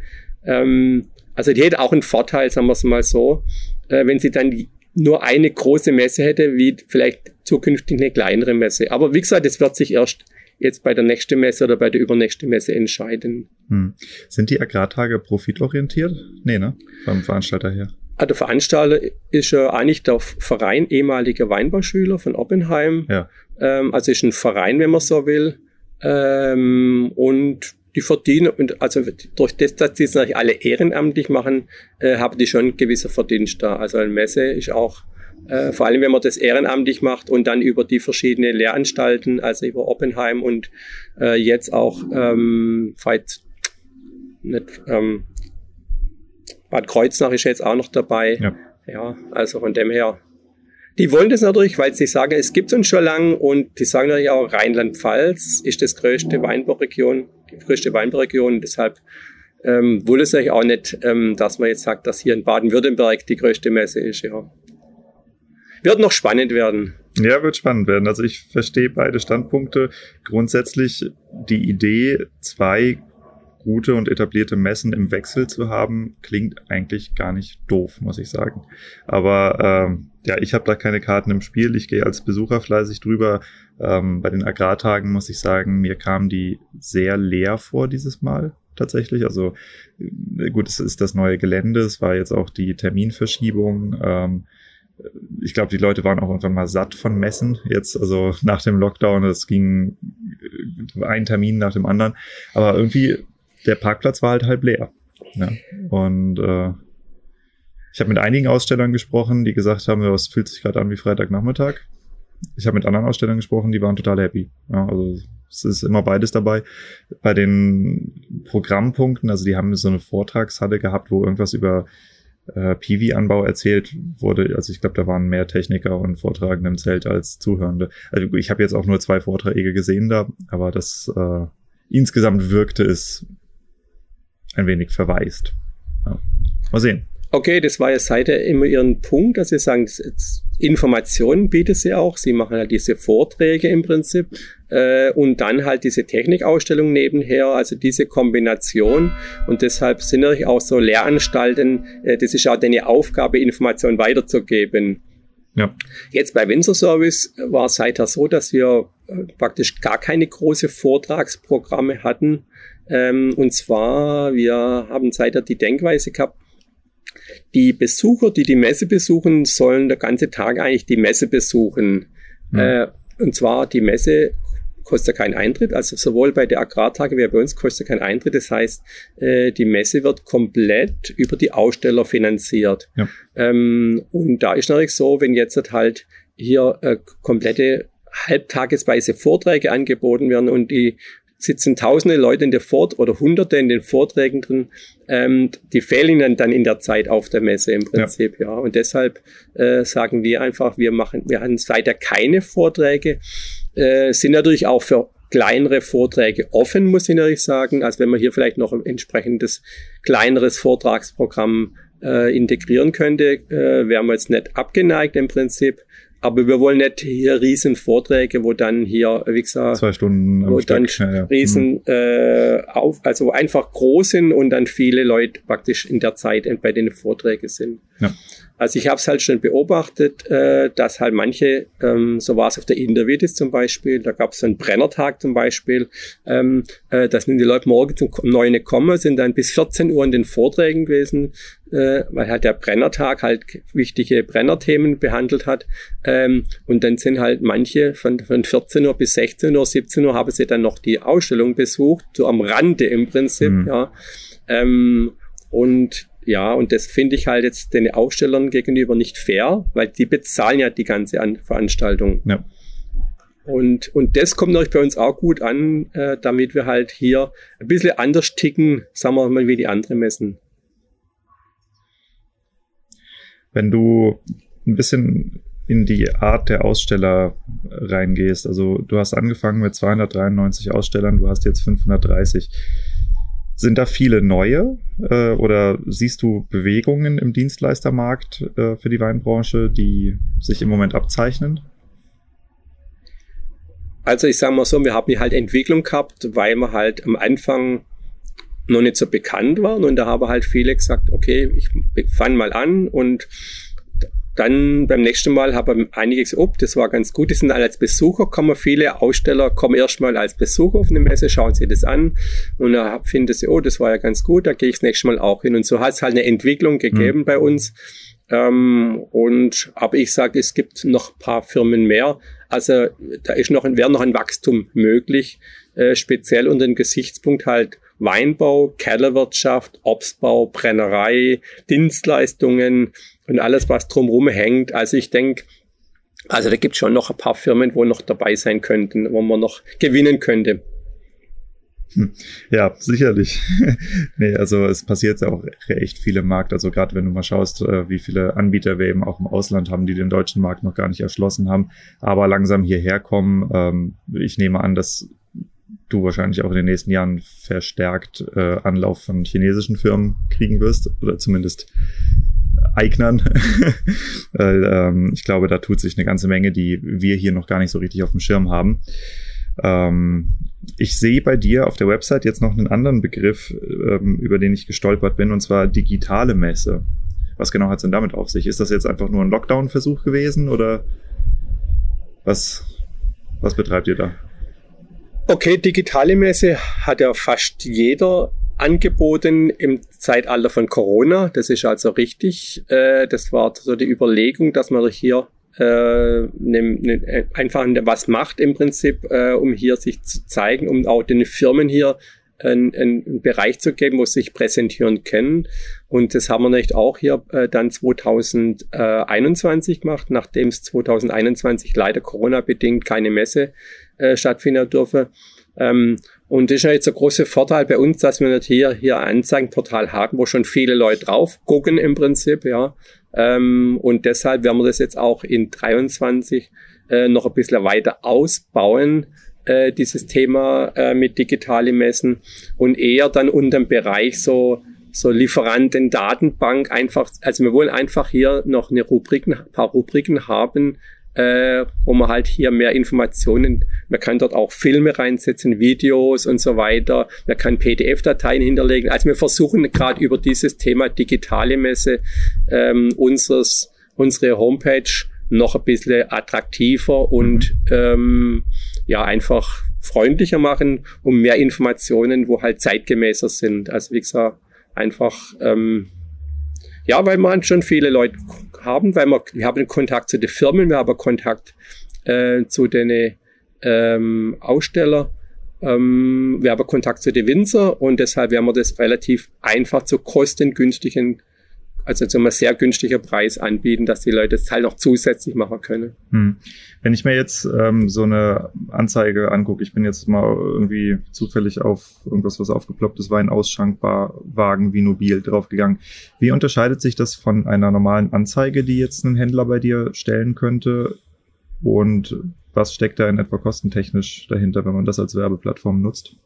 ähm, also die hätte auch einen Vorteil, sagen wir es mal so, äh, wenn sie dann nur eine große Messe hätte, wie vielleicht zukünftig eine kleinere Messe. Aber wie gesagt, das wird sich erst jetzt bei der nächsten Messe oder bei der übernächsten Messe entscheiden. Hm. Sind die Agrartage profitorientiert? Nee, ne? Vom Veranstalter her. Ah, der Veranstalter ist ja eigentlich der Verein ehemaliger Weinbauschüler von Oppenheim. Ja. Ähm, also ist ein Verein, wenn man so will. Ähm, und die verdienen, und also durch das, dass die es natürlich alle ehrenamtlich machen, äh, haben die schon gewisse Verdienst da. Also eine Messe ist auch, äh, vor allem wenn man das ehrenamtlich macht und dann über die verschiedenen Lehranstalten, also über Oppenheim und äh, jetzt auch ähm, Fight, nicht, ähm, Bad Kreuznach ist jetzt auch noch dabei. Ja. ja, also von dem her die wollen das natürlich, weil sie sagen, es gibt uns schon lang und die sagen natürlich auch, Rheinland-Pfalz ist das größte Weinbauregion, größte Weinbauregion. Deshalb ähm, wollen sie auch nicht, ähm, dass man jetzt sagt, dass hier in Baden-Württemberg die größte Messe ist. Ja. Wird noch spannend werden. Ja, wird spannend werden. Also ich verstehe beide Standpunkte. Grundsätzlich die Idee, zwei gute und etablierte Messen im Wechsel zu haben, klingt eigentlich gar nicht doof, muss ich sagen. Aber ähm, ja, ich habe da keine Karten im Spiel. Ich gehe als Besucher fleißig drüber. Ähm, bei den Agrartagen muss ich sagen, mir kam die sehr leer vor dieses Mal tatsächlich. Also äh, gut, es ist das neue Gelände, es war jetzt auch die Terminverschiebung. Ähm, ich glaube, die Leute waren auch irgendwann mal satt von Messen. Jetzt, also nach dem Lockdown, es ging äh, ein Termin nach dem anderen. Aber irgendwie der Parkplatz war halt halb leer. Ja. Und äh, ich habe mit einigen Ausstellern gesprochen, die gesagt haben, das fühlt sich gerade an wie Freitagnachmittag. ich habe mit anderen Ausstellern gesprochen, die waren total happy. Ja, also es ist immer beides dabei. Bei den Programmpunkten, also die haben so eine Vortragshalle gehabt, wo irgendwas über äh, PV-Anbau erzählt wurde. Also ich glaube, da waren mehr Techniker und Vortragende im Zelt als Zuhörende. Also ich habe jetzt auch nur zwei Vorträge gesehen da, aber das äh, insgesamt wirkte es ein wenig verwaist. Ja. Mal sehen. Okay, das war ja seither immer Ihren Punkt, dass Sie sagen, Informationen bietet sie auch. Sie machen halt diese Vorträge im Prinzip äh, und dann halt diese Technikausstellung nebenher, also diese Kombination. Und deshalb sind natürlich auch so Lehranstalten, äh, das ist auch deine Aufgabe, Informationen weiterzugeben. Ja. Jetzt bei Windsor Service war es seither so, dass wir äh, praktisch gar keine große Vortragsprogramme hatten. Ähm, und zwar, wir haben seither die Denkweise gehabt, die Besucher, die die Messe besuchen, sollen der ganze Tag eigentlich die Messe besuchen. Mhm. Äh, und zwar die Messe kostet keinen Eintritt, also sowohl bei der Agrartage wie bei uns kostet kein Eintritt. Das heißt, äh, die Messe wird komplett über die Aussteller finanziert. Ja. Ähm, und da ist natürlich so, wenn jetzt halt hier äh, komplette halbtagesweise Vorträge angeboten werden und die sitzen tausende Leute in der Fort oder hunderte in den Vorträgen drin, ähm, die fehlen dann, dann in der Zeit auf der Messe im Prinzip, ja. ja. Und deshalb äh, sagen wir einfach, wir machen, wir haben weiter keine Vorträge, äh, sind natürlich auch für kleinere Vorträge offen, muss ich natürlich sagen. Also wenn man hier vielleicht noch ein entsprechendes kleineres Vortragsprogramm äh, integrieren könnte, äh, wären wir jetzt nicht abgeneigt im Prinzip. Aber wir wollen nicht hier riesen Vorträge, wo dann hier, wie gesagt, zwei Stunden wo dann ja, ja. riesen mhm. äh, auf, also einfach groß sind und dann viele Leute praktisch in der Zeit bei den Vorträgen sind. Ja. Also ich habe es halt schon beobachtet, äh, dass halt manche, ähm, so war es auf der Intervitis zum Beispiel, da gab es einen Brennertag zum Beispiel, ähm, äh, da sind die Leute morgens um neun gekommen, sind dann bis 14 Uhr in den Vorträgen gewesen, äh, weil halt der Brennertag halt wichtige Brennerthemen behandelt hat. Ähm, und dann sind halt manche von, von 14 Uhr bis 16 Uhr, 17 Uhr haben sie dann noch die Ausstellung besucht, so am Rande im Prinzip, mhm. ja. Ähm, und ja, und das finde ich halt jetzt den Ausstellern gegenüber nicht fair, weil die bezahlen ja die ganze An Veranstaltung. Ja. Und, und das kommt natürlich bei uns auch gut an, äh, damit wir halt hier ein bisschen anders ticken, sagen wir mal, wie die anderen Messen. Wenn du ein bisschen in die Art der Aussteller reingehst, also du hast angefangen mit 293 Ausstellern, du hast jetzt 530. Sind da viele neue äh, oder siehst du Bewegungen im Dienstleistermarkt äh, für die Weinbranche, die sich im Moment abzeichnen? Also ich sage mal so, wir haben halt Entwicklung gehabt, weil wir halt am Anfang noch nicht so bekannt waren und da haben halt viele gesagt, okay, ich fange mal an und dann beim nächsten Mal haben einige gesagt, oh, das war ganz gut. Die sind alle als Besucher, kommen viele Aussteller, kommen erstmal als Besucher auf eine Messe, schauen sich das an und da finden sie, oh, das war ja ganz gut, da gehe ich das nächste Mal auch hin. Und so hat es halt eine Entwicklung gegeben mhm. bei uns. Ähm, und aber ich sage, es gibt noch ein paar Firmen mehr. Also da ist noch, wäre noch ein Wachstum möglich, äh, speziell unter dem Gesichtspunkt halt Weinbau, Kellerwirtschaft, Obstbau, Brennerei, Dienstleistungen, und alles, was drumherum hängt. Also ich denke, also da gibt es schon noch ein paar Firmen, wo noch dabei sein könnten, wo man noch gewinnen könnte. Hm. Ja, sicherlich. nee, also es passiert ja auch echt viel im Markt. Also gerade wenn du mal schaust, äh, wie viele Anbieter wir eben auch im Ausland haben, die den deutschen Markt noch gar nicht erschlossen haben, aber langsam hierher kommen. Ähm, ich nehme an, dass du wahrscheinlich auch in den nächsten Jahren verstärkt äh, Anlauf von chinesischen Firmen kriegen wirst oder zumindest Eignern. Weil, ähm, ich glaube, da tut sich eine ganze Menge, die wir hier noch gar nicht so richtig auf dem Schirm haben. Ähm, ich sehe bei dir auf der Website jetzt noch einen anderen Begriff, ähm, über den ich gestolpert bin, und zwar digitale Messe. Was genau hat es denn damit auf sich? Ist das jetzt einfach nur ein Lockdown-Versuch gewesen oder was, was betreibt ihr da? Okay, digitale Messe hat ja fast jeder angeboten im Zeitalter von Corona. Das ist also richtig. Äh, das war so die Überlegung, dass man hier äh, ne, ne, einfach was macht im Prinzip, äh, um hier sich zu zeigen, um auch den Firmen hier einen, einen Bereich zu geben, wo sie sich präsentieren können. Und das haben wir nicht auch hier äh, dann 2021 gemacht, nachdem es 2021 leider Corona-bedingt keine Messe äh, stattfinden durfte. Ähm, und das ist ja jetzt ein großer Vorteil bei uns, dass wir nicht hier, hier Anzeigenportal haben, wo schon viele Leute drauf gucken im Prinzip, ja. Ähm, und deshalb werden wir das jetzt auch in 23 äh, noch ein bisschen weiter ausbauen, äh, dieses Thema äh, mit digitalen Messen und eher dann unter dem Bereich so so Lieferanten Datenbank einfach, also wir wollen einfach hier noch eine Rubriken, ein paar Rubriken haben, äh, wo man halt hier mehr Informationen, man kann dort auch Filme reinsetzen, Videos und so weiter, man kann PDF-Dateien hinterlegen. Also wir versuchen gerade über dieses Thema digitale Messe ähm, unseres, unsere Homepage noch ein bisschen attraktiver und mhm. ähm, ja einfach freundlicher machen, um mehr Informationen, wo halt zeitgemäßer sind. Also wie gesagt, einfach ähm, ja, weil man schon viele Leute haben, weil wir, wir haben Kontakt zu den Firmen, wir haben Kontakt äh, zu den ähm, Aussteller, ähm, wir haben Kontakt zu den Winzer und deshalb werden wir das relativ einfach zu kostengünstigen also zu einem sehr günstiger Preis anbieten, dass die Leute es halt noch zusätzlich machen können. Hm. Wenn ich mir jetzt ähm, so eine Anzeige angucke, ich bin jetzt mal irgendwie zufällig auf irgendwas, was aufgeploppt ist, Weinausschrankwagen wie Nobil draufgegangen. Wie unterscheidet sich das von einer normalen Anzeige, die jetzt ein Händler bei dir stellen könnte? Und was steckt da in etwa kostentechnisch dahinter, wenn man das als Werbeplattform nutzt?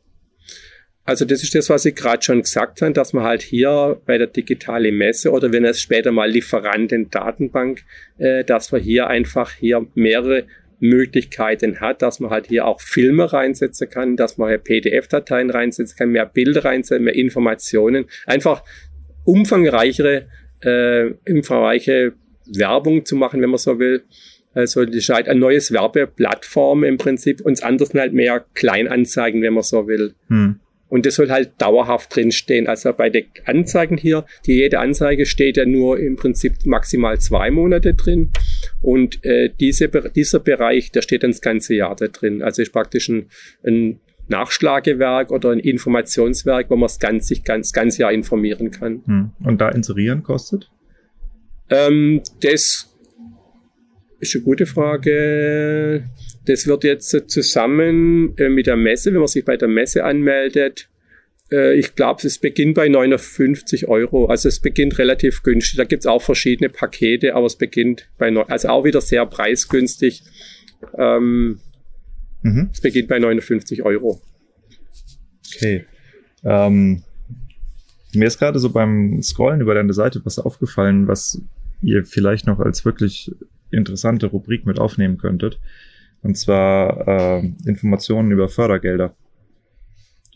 Also das ist das, was ich gerade schon gesagt habe, dass man halt hier bei der digitalen Messe oder wenn es später mal Lieferanten-Datenbank, äh, dass man hier einfach hier mehrere Möglichkeiten hat, dass man halt hier auch Filme reinsetzen kann, dass man hier PDF-Dateien reinsetzen kann, mehr Bilder reinsetzen, mehr Informationen, einfach umfangreichere, äh, umfangreiche Werbung zu machen, wenn man so will. Also das ist halt ein neues Werbeplattform im Prinzip, uns anders halt mehr Kleinanzeigen, wenn man so will. Hm. Und das soll halt dauerhaft drinstehen. Also bei den Anzeigen hier, die jede Anzeige steht ja nur im Prinzip maximal zwei Monate drin. Und äh, diese, dieser Bereich, der steht dann das ganze Jahr da drin. Also ist praktisch ein, ein Nachschlagewerk oder ein Informationswerk, wo man das ganze, ganz, ganze Jahr informieren kann. Hm. Und da inserieren kostet? Ähm, das ist eine gute Frage. Das wird jetzt zusammen äh, mit der Messe, wenn man sich bei der Messe anmeldet, äh, ich glaube, es beginnt bei 59 Euro. Also es beginnt relativ günstig. Da gibt es auch verschiedene Pakete, aber es beginnt bei, also auch wieder sehr preisgünstig. Ähm, mhm. Es beginnt bei 59 Euro. Okay. Ähm, mir ist gerade so beim Scrollen über deine Seite was aufgefallen, was ihr vielleicht noch als wirklich interessante Rubrik mit aufnehmen könntet. Und zwar äh, Informationen über Fördergelder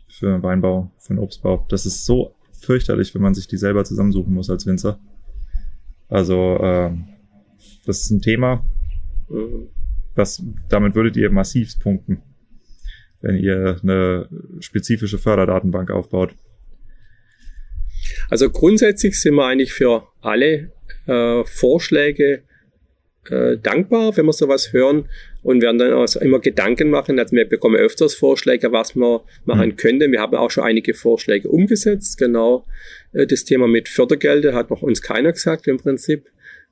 für Weinbau, für den Obstbau. Das ist so fürchterlich, wenn man sich die selber zusammensuchen muss als Winzer. Also äh, das ist ein Thema, was damit würdet ihr massiv punkten, wenn ihr eine spezifische Förderdatenbank aufbaut. Also grundsätzlich sind wir eigentlich für alle äh, Vorschläge äh, dankbar, wenn wir sowas hören und werden dann auch immer Gedanken machen. Also wir bekommen öfters Vorschläge, was man machen mhm. könnte. Wir haben auch schon einige Vorschläge umgesetzt. Genau äh, das Thema mit Fördergelder hat noch uns keiner gesagt im Prinzip.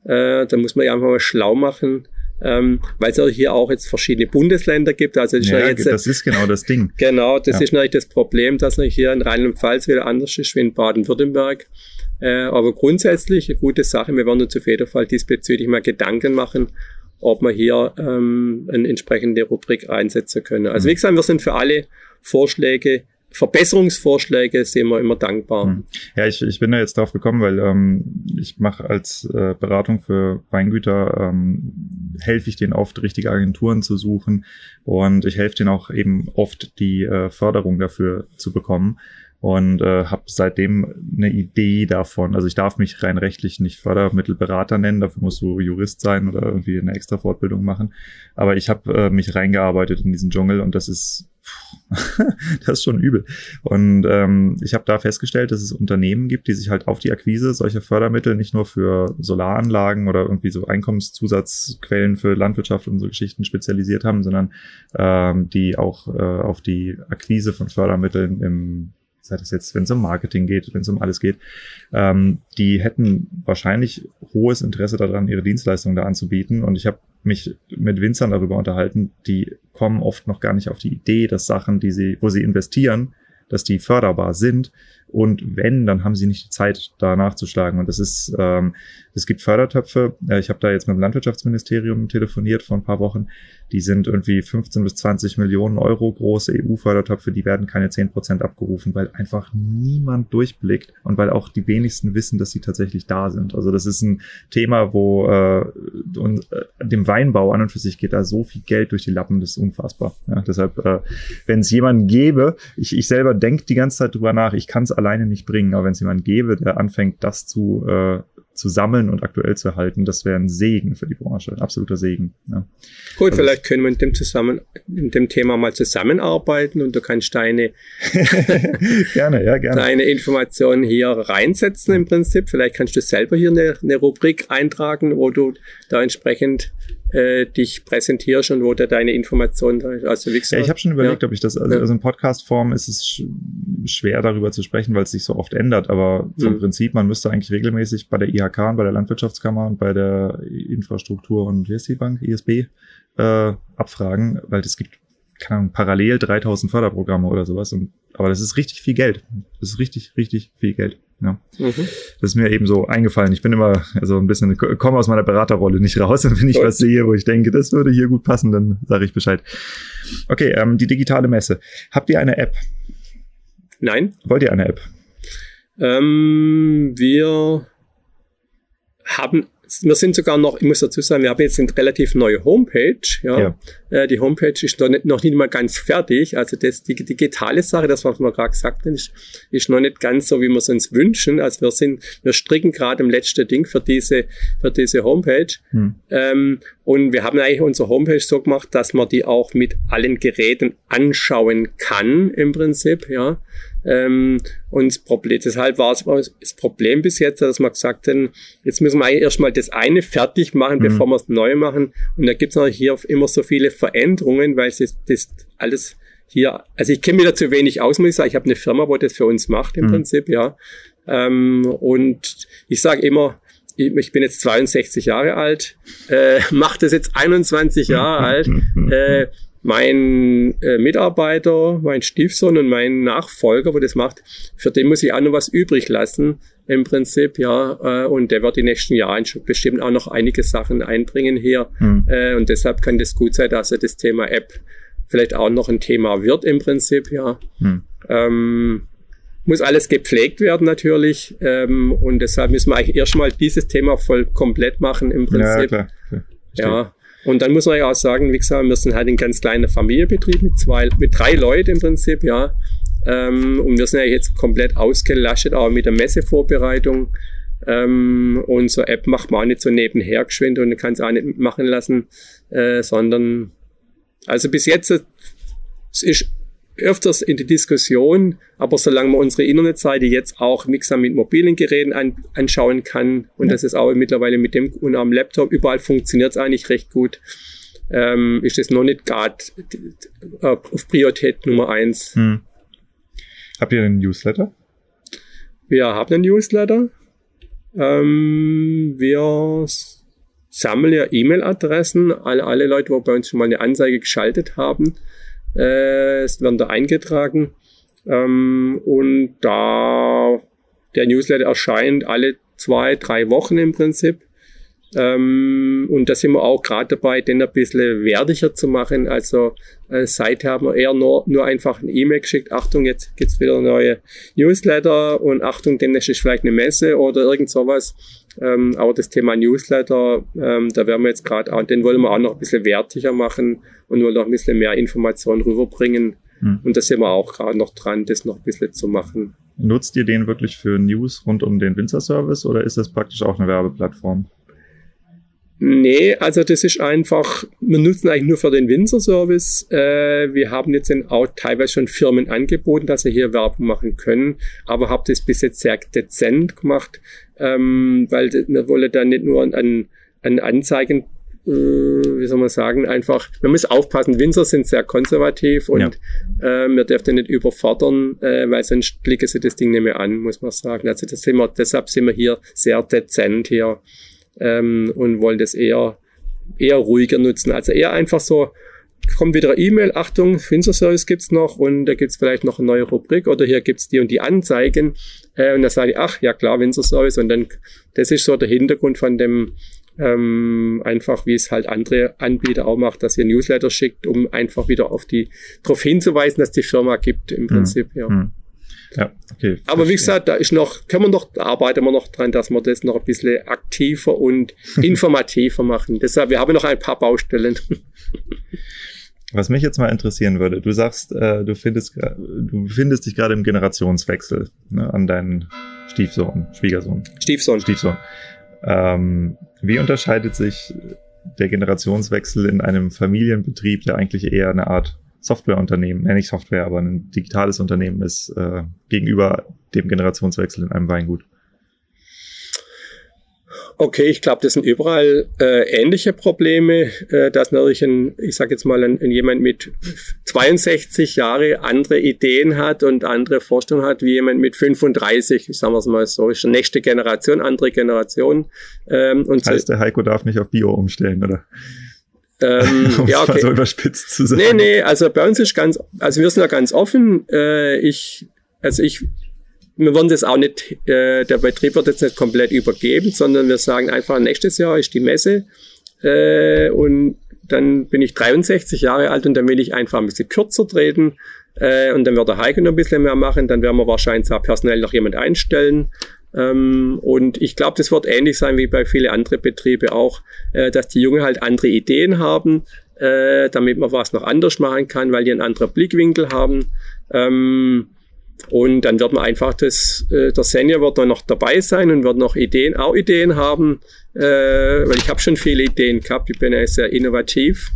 Äh, da muss man ja einfach mal schlau machen. Ähm, weil es ja hier auch jetzt verschiedene Bundesländer gibt. Also das, ja, ist, jetzt, das ist genau das Ding. Genau, das ja. ist natürlich das Problem, dass hier in Rheinland-Pfalz wieder anders ist wie in Baden-Württemberg. Äh, aber grundsätzlich eine gute Sache. Wir werden uns auf jeden Fall diesbezüglich mal Gedanken machen, ob wir hier ähm, eine entsprechende Rubrik einsetzen können. Also mhm. wie gesagt, wir sind für alle Vorschläge Verbesserungsvorschläge sind wir immer dankbar. Mhm. Ja, ich, ich bin da jetzt drauf gekommen, weil ähm, ich mache als äh, Beratung für Weingüter, ähm, helfe ich denen oft, richtige Agenturen zu suchen und ich helfe denen auch eben oft, die äh, Förderung dafür zu bekommen und äh, habe seitdem eine Idee davon. Also ich darf mich rein rechtlich nicht Fördermittelberater nennen, dafür musst du Jurist sein oder irgendwie eine extra Fortbildung machen. Aber ich habe äh, mich reingearbeitet in diesen Dschungel und das ist das ist schon übel. Und ähm, ich habe da festgestellt, dass es Unternehmen gibt, die sich halt auf die Akquise solcher Fördermittel nicht nur für Solaranlagen oder irgendwie so Einkommenszusatzquellen für Landwirtschaft und so Geschichten spezialisiert haben, sondern ähm, die auch äh, auf die Akquise von Fördermitteln im sei das jetzt, wenn es um Marketing geht, wenn es um alles geht, ähm, die hätten wahrscheinlich hohes Interesse daran, ihre Dienstleistungen da anzubieten. Und ich habe mich mit Winzern darüber unterhalten, die kommen oft noch gar nicht auf die Idee, dass Sachen, die sie, wo sie investieren, dass die förderbar sind. Und wenn, dann haben sie nicht die Zeit, da nachzuschlagen. Und das ist, ähm, es gibt Fördertöpfe. Äh, ich habe da jetzt mit dem Landwirtschaftsministerium telefoniert vor ein paar Wochen. Die sind irgendwie 15 bis 20 Millionen Euro große EU-Fördertöpfe. Die werden keine 10 Prozent abgerufen, weil einfach niemand durchblickt und weil auch die wenigsten wissen, dass sie tatsächlich da sind. Also das ist ein Thema, wo äh, und, äh, dem Weinbau an und für sich geht da so viel Geld durch die Lappen, das ist unfassbar. Ja, deshalb, äh, wenn es jemanden gäbe, ich, ich selber denke die ganze Zeit drüber nach, ich kann es alleine nicht bringen, aber wenn es jemanden gäbe, der anfängt, das zu äh, zu sammeln und aktuell zu halten, das wäre ein Segen für die Branche, ein absoluter Segen. Ja. Gut, also vielleicht können wir in dem, zusammen, in dem Thema mal zusammenarbeiten und du kannst deine, gerne, ja, gerne. deine Informationen hier reinsetzen im Prinzip. Vielleicht kannst du selber hier eine, eine Rubrik eintragen, wo du da entsprechend äh, dich präsentierst und wo du deine Informationen, also wie gesagt, ja, ich habe schon überlegt, ja. ob ich das, also, also in Podcast-Form ist es sch schwer darüber zu sprechen, weil es sich so oft ändert, aber vom mhm. Prinzip, man müsste eigentlich regelmäßig bei der IHK und bei der Landwirtschaftskammer und bei der Infrastruktur und wie ist die Bank, ISB, äh, abfragen, weil es gibt keine Ahnung, parallel 3000 Förderprogramme oder sowas. Und, aber das ist richtig viel Geld. Das ist richtig, richtig viel Geld. Ja. Mhm. Das ist mir eben so eingefallen. Ich bin immer also ein bisschen, komme aus meiner Beraterrolle nicht raus. Und wenn ich was sehe, wo ich denke, das würde hier gut passen, dann sage ich Bescheid. Okay, ähm, die digitale Messe. Habt ihr eine App? Nein. Wollt ihr eine App? Ähm, wir haben wir sind sogar noch, ich muss dazu sagen, wir haben jetzt eine relativ neue Homepage. Ja. ja. Äh, die Homepage ist noch nicht, noch nicht mal ganz fertig. Also das, die digitale Sache, das was wir gerade gesagt haben, ist, ist noch nicht ganz so, wie wir es uns wünschen. Also wir sind, wir stricken gerade im letzten Ding für diese, für diese Homepage. Hm. Ähm, und wir haben eigentlich unsere Homepage so gemacht, dass man die auch mit allen Geräten anschauen kann, im Prinzip, ja. Ähm, und das Problem, deshalb war es das Problem bis jetzt, dass wir gesagt haben, jetzt müssen wir erstmal das eine fertig machen, mhm. bevor wir das neue machen. Und da gibt es natürlich hier immer so viele Veränderungen, weil es das alles hier, also ich kenne mich da zu wenig aus, muss ich sagen. Ich habe eine Firma, wo das für uns macht im mhm. Prinzip, ja. Ähm, und ich sage immer, ich bin jetzt 62 Jahre alt, äh, mache das jetzt 21 Jahre alt. Äh, mein äh, Mitarbeiter, mein Stiefsohn und mein Nachfolger, wo das macht, für den muss ich auch noch was übrig lassen im Prinzip, ja. Äh, und der wird die nächsten Jahre bestimmt auch noch einige Sachen einbringen hier. Mhm. Äh, und deshalb kann das gut sein, dass er das Thema App vielleicht auch noch ein Thema wird im Prinzip, ja. Mhm. Ähm, muss alles gepflegt werden natürlich. Ähm, und deshalb müssen wir eigentlich erstmal dieses Thema voll komplett machen im Prinzip. Ja, klar. klar. Ja. Und dann muss man ja auch sagen, wie gesagt, wir sind halt ein ganz kleiner Familienbetrieb mit zwei, mit drei Leuten im Prinzip, ja. Ähm, und wir sind ja jetzt komplett ausgelastet, auch mit der Messevorbereitung. Ähm, unsere App macht man auch nicht so nebenher geschwind und kann es auch nicht machen lassen, äh, sondern also bis jetzt es ist öfters in die Diskussion, aber solange man unsere Internetseite jetzt auch mixer mit mobilen Geräten an, anschauen kann und ja. das ist auch mittlerweile mit dem und am Laptop überall funktioniert es eigentlich recht gut, ähm, ist es noch nicht gerade äh, auf Priorität Nummer eins. Hm. Habt ihr einen Newsletter? Wir haben einen Newsletter. Ähm, wir sammeln ja E-Mail-Adressen, alle, alle Leute, die bei uns schon mal eine Anzeige geschaltet haben äh, es werden da eingetragen. Ähm, und da der Newsletter erscheint alle zwei, drei Wochen im Prinzip. Ähm, und da sind wir auch gerade dabei, den ein bisschen wertiger zu machen. Also äh, seither haben wir eher nur, nur einfach ein E-Mail geschickt. Achtung, jetzt gibt's wieder neue Newsletter und Achtung, demnächst ist vielleicht eine Messe oder irgend sowas. Ähm, aber das Thema Newsletter, ähm, da werden wir jetzt gerade auch, den wollen wir auch noch ein bisschen wertiger machen und wollen noch ein bisschen mehr Informationen rüberbringen. Hm. Und da sind wir auch gerade noch dran, das noch ein bisschen zu machen. Nutzt ihr den wirklich für News rund um den Winzer-Service oder ist das praktisch auch eine Werbeplattform? Nee, also das ist einfach, wir nutzen eigentlich nur für den Winzer-Service. Äh, wir haben jetzt auch teilweise schon Firmen angeboten, dass sie hier Werbung machen können, aber habe das bis jetzt sehr dezent gemacht, ähm, weil wir wollen da nicht nur an, an Anzeigen äh, wie soll man sagen, einfach, man muss aufpassen, Winzer sind sehr konservativ und ja. äh, wir dürfen nicht überfordern, äh, weil sonst blicken sie das Ding nicht mehr an, muss man sagen. Also das sind wir, deshalb sind wir hier sehr dezent hier ähm, und wollen das eher, eher ruhiger nutzen. Also eher einfach so, kommt wieder E-Mail, Achtung, Finster-Service gibt's noch und da gibt's vielleicht noch eine neue Rubrik oder hier gibt's die und die Anzeigen. Äh, und da sage ich, ach ja klar, Winter-Service und dann, das ist so der Hintergrund von dem, ähm, einfach wie es halt andere Anbieter auch macht, dass ihr Newsletter schickt, um einfach wieder auf die, darauf hinzuweisen, dass die Firma gibt im hm. Prinzip, hm. ja. Hm. Ja, okay. Aber wie gesagt, da ist noch, können wir noch, da arbeiten wir noch dran, dass wir das noch ein bisschen aktiver und informativer machen. Deshalb, wir haben noch ein paar Baustellen. Was mich jetzt mal interessieren würde, du sagst, äh, du findest, du befindest dich gerade im Generationswechsel ne, an deinen Stiefsohn, Schwiegersohn. Stiefsohn. Stiefsohn. Ähm, wie unterscheidet sich der Generationswechsel in einem Familienbetrieb, der eigentlich eher eine Art Softwareunternehmen, nenne ich Software, aber ein digitales Unternehmen ist äh, gegenüber dem Generationswechsel in einem Weingut. Okay, ich glaube, das sind überall äh, ähnliche Probleme, äh, dass natürlich ein, ich sage jetzt mal, ein, ein, jemand mit 62 Jahre andere Ideen hat und andere Vorstellungen hat, wie jemand mit 35, sagen wir es mal so, ist die nächste Generation, andere Generation. Ähm, und heißt, so, der Heiko darf nicht auf Bio umstellen, oder? Ähm, um ja, okay. so überspitzt zu sagen. Nee, nee, also bei uns ist ganz, also wir sind ja ganz offen. Äh, ich, also ich, wir wollen das auch nicht, äh, der Betrieb wird jetzt nicht komplett übergeben, sondern wir sagen einfach, nächstes Jahr ist die Messe äh, und dann bin ich 63 Jahre alt und dann will ich einfach ein bisschen kürzer treten äh, und dann wird der Heiko noch ein bisschen mehr machen, dann werden wir wahrscheinlich auch personell noch jemand einstellen ähm, und ich glaube, das wird ähnlich sein wie bei vielen anderen Betriebe auch, äh, dass die Jungen halt andere Ideen haben, äh, damit man was noch anders machen kann, weil die einen anderen Blickwinkel haben. Ähm, und dann wird man einfach das, äh, der Senior wird dann noch dabei sein und wird noch Ideen, auch Ideen haben, äh, weil ich habe schon viele Ideen gehabt, ich bin ja sehr innovativ.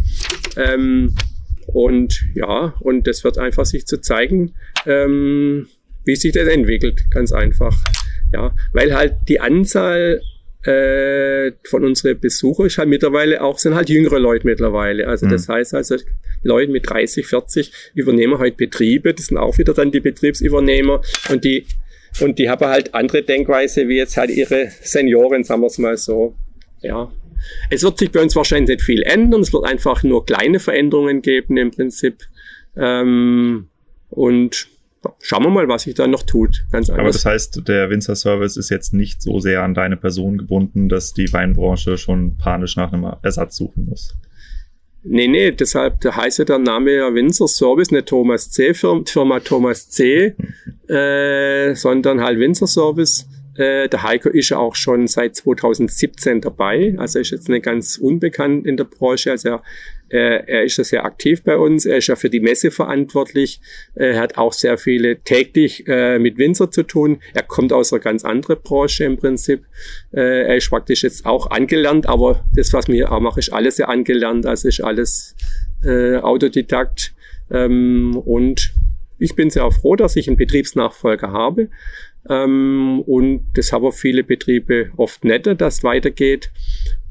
Ähm, und ja, und das wird einfach sich zu zeigen, ähm, wie sich das entwickelt, ganz einfach. Ja, weil halt die Anzahl äh, von unseren Besuchern ist halt mittlerweile auch, sind halt jüngere Leute mittlerweile. Also mhm. das heißt also, Leute mit 30, 40 übernehmen halt Betriebe, das sind auch wieder dann die Betriebsübernehmer und die und die haben halt andere Denkweise wie jetzt halt ihre Senioren, sagen wir es mal so. Ja. Es wird sich bei uns wahrscheinlich nicht viel ändern, es wird einfach nur kleine Veränderungen geben im Prinzip. Ähm, und schauen wir mal, was sich da noch tut. Ganz Aber das heißt, der Winzer Service ist jetzt nicht so sehr an deine Person gebunden, dass die Weinbranche schon panisch nach einem Ersatz suchen muss. Nee, nee, deshalb heißt ja der Name ja Winzer Service, nicht Thomas C. Firma Thomas C., äh, sondern halt Winzer Service. Äh, der Heiko ist ja auch schon seit 2017 dabei, also ist jetzt nicht ganz unbekannt in der Branche. Also er, äh, er ist ja sehr aktiv bei uns, er ist ja für die Messe verantwortlich, er hat auch sehr viele täglich äh, mit Winzer zu tun. Er kommt aus einer ganz anderen Branche im Prinzip. Äh, er ist praktisch jetzt auch angelernt, aber das, was wir auch machen, ist alles ja angelernt, also ist alles äh, Autodidakt. Ähm, und ich bin sehr froh, dass ich einen Betriebsnachfolger habe. Ähm, und das haben viele Betriebe oft netter, dass weitergeht.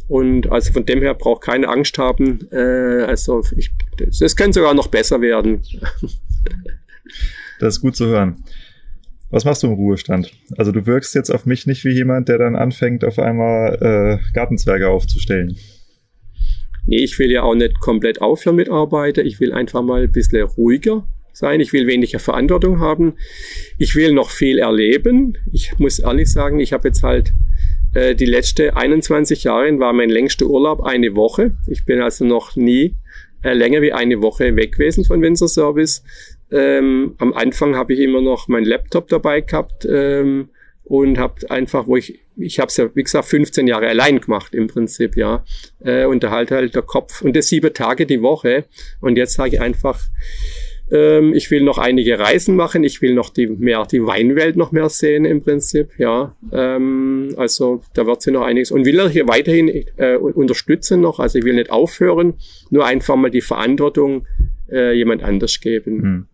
Und also von dem her braucht keine Angst haben. Äh, also ich, das, das kann sogar noch besser werden. das ist gut zu hören. Was machst du im Ruhestand? Also du wirkst jetzt auf mich nicht wie jemand, der dann anfängt, auf einmal äh, Gartenzwerge aufzustellen. Nee, ich will ja auch nicht komplett aufhören mit Arbeiten. Ich will einfach mal ein bisschen ruhiger sein. Ich will weniger Verantwortung haben. Ich will noch viel erleben. Ich muss ehrlich sagen, ich habe jetzt halt äh, die letzte 21 Jahre war mein längster Urlaub eine Woche. Ich bin also noch nie äh, länger wie eine Woche weg gewesen von Windsor Service. Ähm, am Anfang habe ich immer noch meinen Laptop dabei gehabt ähm, und habe einfach, wo ich, ich habe es ja, wie gesagt, 15 Jahre allein gemacht im Prinzip, ja. Äh, und da halt halt der Kopf und das sieben Tage die Woche. Und jetzt sage ich einfach, Ähm, ich will noch einige Reisen machen. Ich will noch die mehr die Weinwelt noch mehr sehen im Prinzip. Ja, ähm, also da wird sie noch einiges und will hier weiterhin äh, unterstützen noch. Also ich will nicht aufhören, nur einfach mal die Verantwortung äh, jemand anders geben. Hm.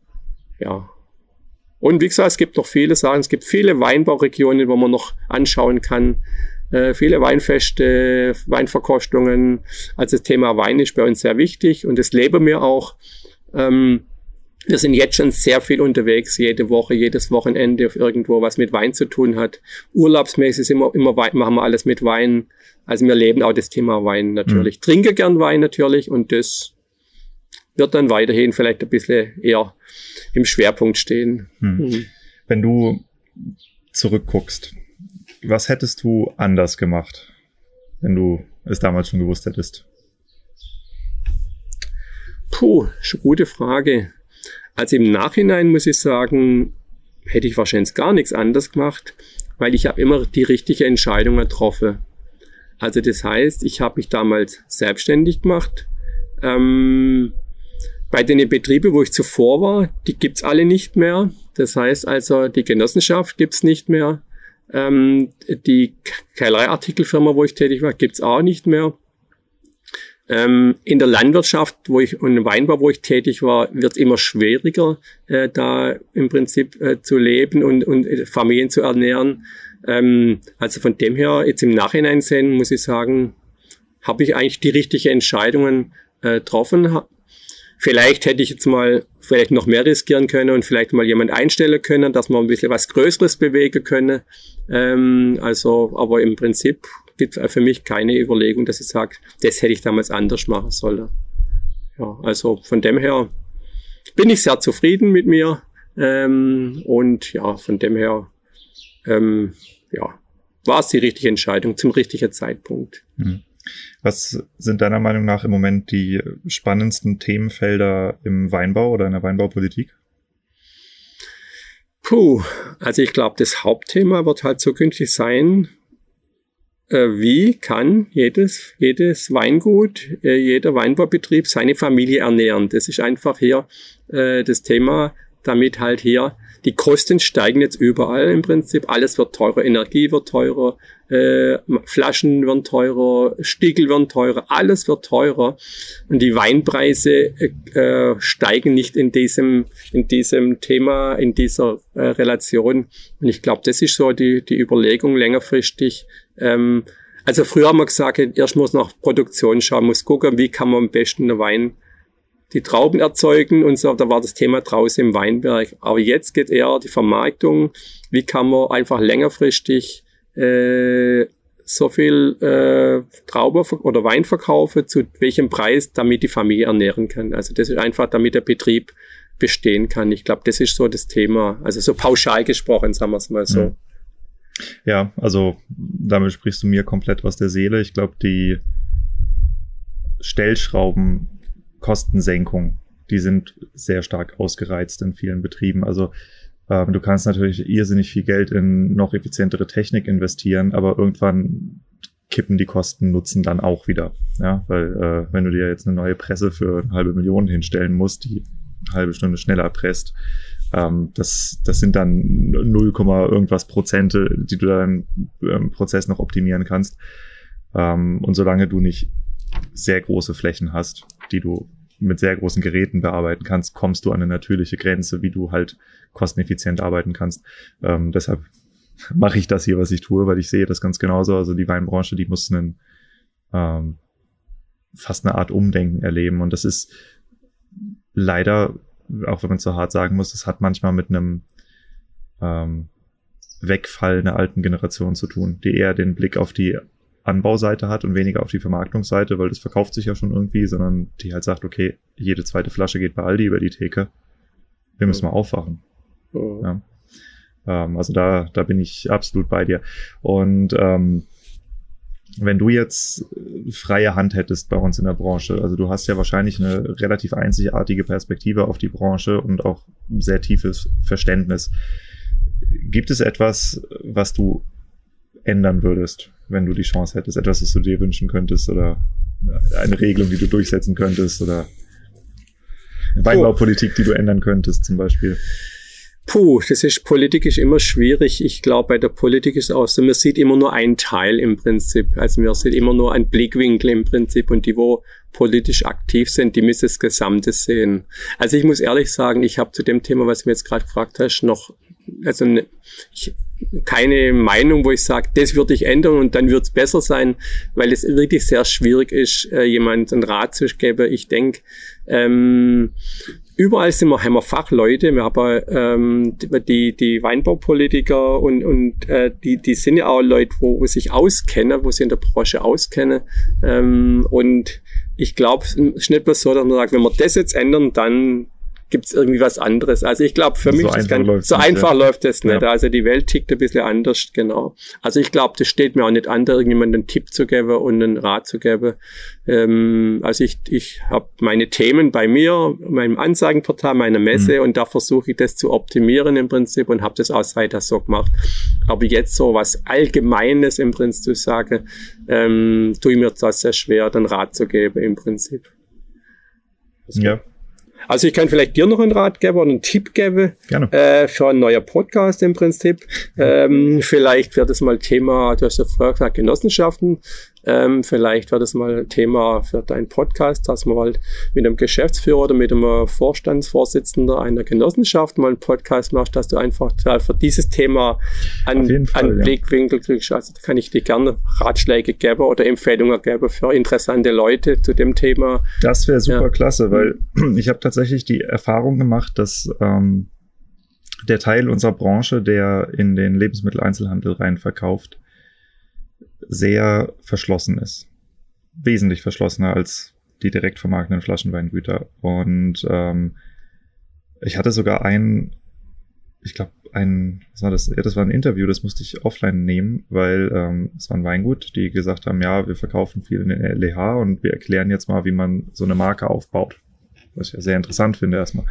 Ja. Und wie gesagt, es gibt noch viele Sachen. Es gibt viele Weinbauregionen, wo man noch anschauen kann. Äh, viele Weinfeste, Weinverkostungen. Also das Thema Wein ist bei uns sehr wichtig und das leben wir auch. Ähm, wir sind jetzt schon sehr viel unterwegs, jede Woche, jedes Wochenende irgendwo, was mit Wein zu tun hat. Urlaubsmäßig wir immer Wein, machen wir alles mit Wein. Also wir leben auch das Thema Wein natürlich. Mhm. Trinke gern Wein natürlich und das wird dann weiterhin vielleicht ein bisschen eher im Schwerpunkt stehen. Mhm. Mhm. Wenn du zurückguckst, was hättest du anders gemacht, wenn du es damals schon gewusst hättest? Puh, schon gute Frage. Also im Nachhinein muss ich sagen, hätte ich wahrscheinlich gar nichts anders gemacht, weil ich habe immer die richtige Entscheidung getroffen. Also das heißt, ich habe mich damals selbstständig gemacht. Ähm, bei den Betrieben, wo ich zuvor war, die gibt's alle nicht mehr. Das heißt also, die Genossenschaft gibt's nicht mehr. Ähm, die Kellereiartikelfirma, wo ich tätig war, gibt's auch nicht mehr. Ähm, in der Landwirtschaft, wo ich und im Weinbau, wo ich tätig war, wird es immer schwieriger, äh, da im Prinzip äh, zu leben und, und äh, Familien zu ernähren. Ähm, also von dem her, jetzt im Nachhinein sehen, muss ich sagen, habe ich eigentlich die richtigen Entscheidungen äh, getroffen. Vielleicht hätte ich jetzt mal vielleicht noch mehr riskieren können und vielleicht mal jemand einstellen können, dass man ein bisschen was Größeres bewegen können. Ähm, also, aber im Prinzip gibt für mich keine Überlegung, dass ich sage, das hätte ich damals anders machen sollen. Ja, also von dem her bin ich sehr zufrieden mit mir. Ähm, und ja, von dem her, ähm, ja, war es die richtige Entscheidung zum richtigen Zeitpunkt. Mhm. Was sind deiner Meinung nach im Moment die spannendsten Themenfelder im Weinbau oder in der Weinbaupolitik? Puh, also ich glaube, das Hauptthema wird halt zukünftig sein, wie kann jedes, jedes Weingut, äh, jeder Weinbaubetrieb seine Familie ernähren. Das ist einfach hier äh, das Thema, damit halt hier die Kosten steigen jetzt überall im Prinzip. Alles wird teurer, Energie wird teurer, äh, Flaschen werden teurer, Stiegel werden teurer, alles wird teurer. Und die Weinpreise äh, steigen nicht in diesem, in diesem Thema, in dieser äh, Relation. Und ich glaube, das ist so die, die Überlegung längerfristig. Ähm, also früher haben wir gesagt, erst muss nach Produktion schauen, muss gucken, wie kann man am besten den Wein die Trauben erzeugen und so, da war das Thema draußen im Weinberg. Aber jetzt geht eher die Vermarktung, wie kann man einfach längerfristig äh, so viel äh, Traube oder Wein verkaufen, zu welchem Preis, damit die Familie ernähren kann. Also das ist einfach, damit der Betrieb bestehen kann. Ich glaube, das ist so das Thema. Also so pauschal gesprochen, sagen wir es mal so. Mhm. Ja, also damit sprichst du mir komplett aus der Seele. Ich glaube, die Stellschrauben Kostensenkung, die sind sehr stark ausgereizt in vielen Betrieben. Also ähm, du kannst natürlich irrsinnig viel Geld in noch effizientere Technik investieren, aber irgendwann kippen die Kosten Nutzen dann auch wieder. Ja, weil äh, wenn du dir jetzt eine neue Presse für eine halbe Million hinstellen musst, die eine halbe Stunde schneller presst, ähm, das, das sind dann 0, irgendwas Prozente, die du dann im Prozess noch optimieren kannst. Ähm, und solange du nicht sehr große Flächen hast, die du mit sehr großen Geräten bearbeiten kannst, kommst du an eine natürliche Grenze, wie du halt kosteneffizient arbeiten kannst. Ähm, deshalb mache ich das hier, was ich tue, weil ich sehe das ganz genauso. Also die Weinbranche, die muss einen ähm, fast eine Art Umdenken erleben. Und das ist leider, auch wenn man es so hart sagen muss, das hat manchmal mit einem ähm, Wegfall einer alten Generation zu tun, die eher den Blick auf die Anbauseite hat und weniger auf die Vermarktungsseite, weil das verkauft sich ja schon irgendwie, sondern die halt sagt, okay, jede zweite Flasche geht bei Aldi über die Theke. Wir müssen mal aufwachen. Ja. Ähm, also da, da bin ich absolut bei dir. Und ähm, wenn du jetzt freie Hand hättest bei uns in der Branche, also du hast ja wahrscheinlich eine relativ einzigartige Perspektive auf die Branche und auch sehr tiefes Verständnis. Gibt es etwas, was du ändern würdest, wenn du die Chance hättest? Etwas, was du dir wünschen könntest oder eine Regelung, die du durchsetzen könntest oder? Weinbaupolitik, die du ändern könntest, zum Beispiel? Puh, das ist politisch immer schwierig. Ich glaube, bei der Politik ist auch so, man sieht immer nur einen Teil im Prinzip. Also man sieht immer nur einen Blickwinkel im Prinzip und die, wo politisch aktiv sind, die müssen das Gesamte sehen. Also ich muss ehrlich sagen, ich habe zu dem Thema, was du mir jetzt gerade gefragt hast, noch also ne, ich, keine Meinung, wo ich sage, das würde ich ändern und dann wird es besser sein, weil es wirklich sehr schwierig ist, äh, jemand einen Rat zu geben. Ich denke, ähm, überall sind wir, haben wir Fachleute, wir haben ähm, die, die Weinbaupolitiker und, und äh, die, die sind ja auch Leute, wo, wo sich auskennen, wo sie in der Branche auskennen. Ähm, und ich glaube, es ist nicht bloß so, dass man sagt, wenn wir das jetzt ändern, dann gibt es irgendwie was anderes. Also ich glaube, für so mich ist ganz, so nicht, einfach ja. läuft das nicht. Ja. Also die Welt tickt ein bisschen anders, genau. Also ich glaube, das steht mir auch nicht an, da irgendjemandem einen Tipp zu geben und einen Rat zu geben. Ähm, also ich, ich habe meine Themen bei mir, meinem Ansagenportal, meiner Messe mhm. und da versuche ich das zu optimieren im Prinzip und habe das auch weiter so gemacht. Aber jetzt so was Allgemeines im Prinzip zu sagen, ähm, tue ich mir das sehr schwer, den Rat zu geben im Prinzip. Ja, also ich kann vielleicht dir noch einen Rat geben oder einen Tipp geben. Äh, für ein neuer Podcast im Prinzip. Ähm, vielleicht wird es mal Thema, du hast ja vorher gesagt, Genossenschaften. Ähm, vielleicht wird es mal Thema für deinen Podcast, dass man halt mit einem Geschäftsführer oder mit einem Vorstandsvorsitzender einer Genossenschaft mal einen Podcast machst, dass du einfach für dieses Thema einen, Fall, einen ja. Blickwinkel kriegst. Also da kann ich dir gerne Ratschläge geben oder Empfehlungen geben für interessante Leute zu dem Thema. Das wäre super ja. klasse, weil ich habe tatsächlich die Erfahrung gemacht, dass ähm, der Teil unserer Branche, der in den Lebensmitteleinzelhandel rein verkauft, sehr verschlossen ist. Wesentlich verschlossener als die direkt vermarktenden Flaschenweingüter. Und ähm, ich hatte sogar ein, ich glaube, ein, was war das? Ja, das war ein Interview, das musste ich offline nehmen, weil ähm, es war ein Weingut, die gesagt haben, ja, wir verkaufen viel in den LEH und wir erklären jetzt mal, wie man so eine Marke aufbaut. Was ich ja sehr interessant finde erstmal.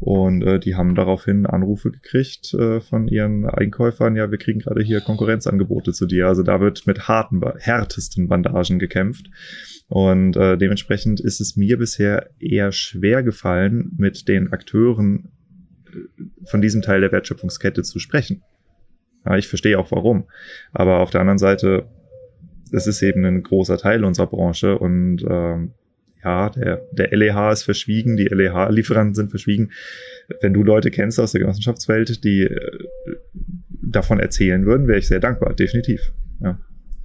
Und äh, die haben daraufhin Anrufe gekriegt äh, von ihren Einkäufern, ja, wir kriegen gerade hier Konkurrenzangebote zu dir. Also da wird mit harten, härtesten Bandagen gekämpft. Und äh, dementsprechend ist es mir bisher eher schwer gefallen, mit den Akteuren äh, von diesem Teil der Wertschöpfungskette zu sprechen. Ja, ich verstehe auch warum. Aber auf der anderen Seite, es ist eben ein großer Teil unserer Branche und ähm, ja, der, der LEH ist verschwiegen, die LEH-Lieferanten sind verschwiegen. Wenn du Leute kennst aus der Genossenschaftswelt, die äh, davon erzählen würden, wäre ich sehr dankbar, definitiv. Ja.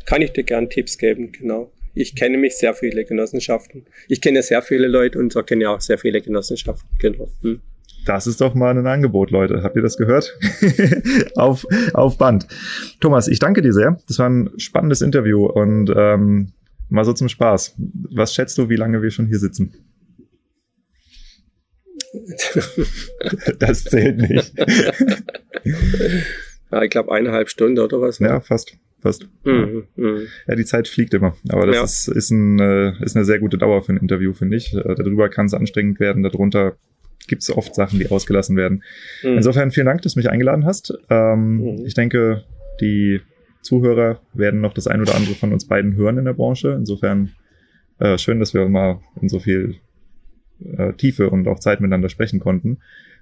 Kann ich dir gern Tipps geben, genau. Ich kenne mich sehr viele Genossenschaften. Ich kenne sehr viele Leute und so kenne ja auch sehr viele Genossenschaften, genau. Hm. Das ist doch mal ein Angebot, Leute. Habt ihr das gehört? auf, auf Band. Thomas, ich danke dir sehr. Das war ein spannendes Interview und ähm, Mal so zum Spaß. Was schätzt du, wie lange wir schon hier sitzen? das zählt nicht. ja, ich glaube eineinhalb Stunden oder was. Ne? Ja, fast. Fast. Mhm, mh. Ja, die Zeit fliegt immer. Aber das ja. ist, ist, ein, äh, ist eine sehr gute Dauer für ein Interview, finde ich. Äh, darüber kann es anstrengend werden. Darunter gibt es oft Sachen, die ausgelassen werden. Mhm. Insofern vielen Dank, dass du mich eingeladen hast. Ähm, mhm. Ich denke, die Zuhörer werden noch das ein oder andere von uns beiden hören in der Branche. Insofern äh, schön, dass wir mal in so viel äh, Tiefe und auch Zeit miteinander sprechen konnten.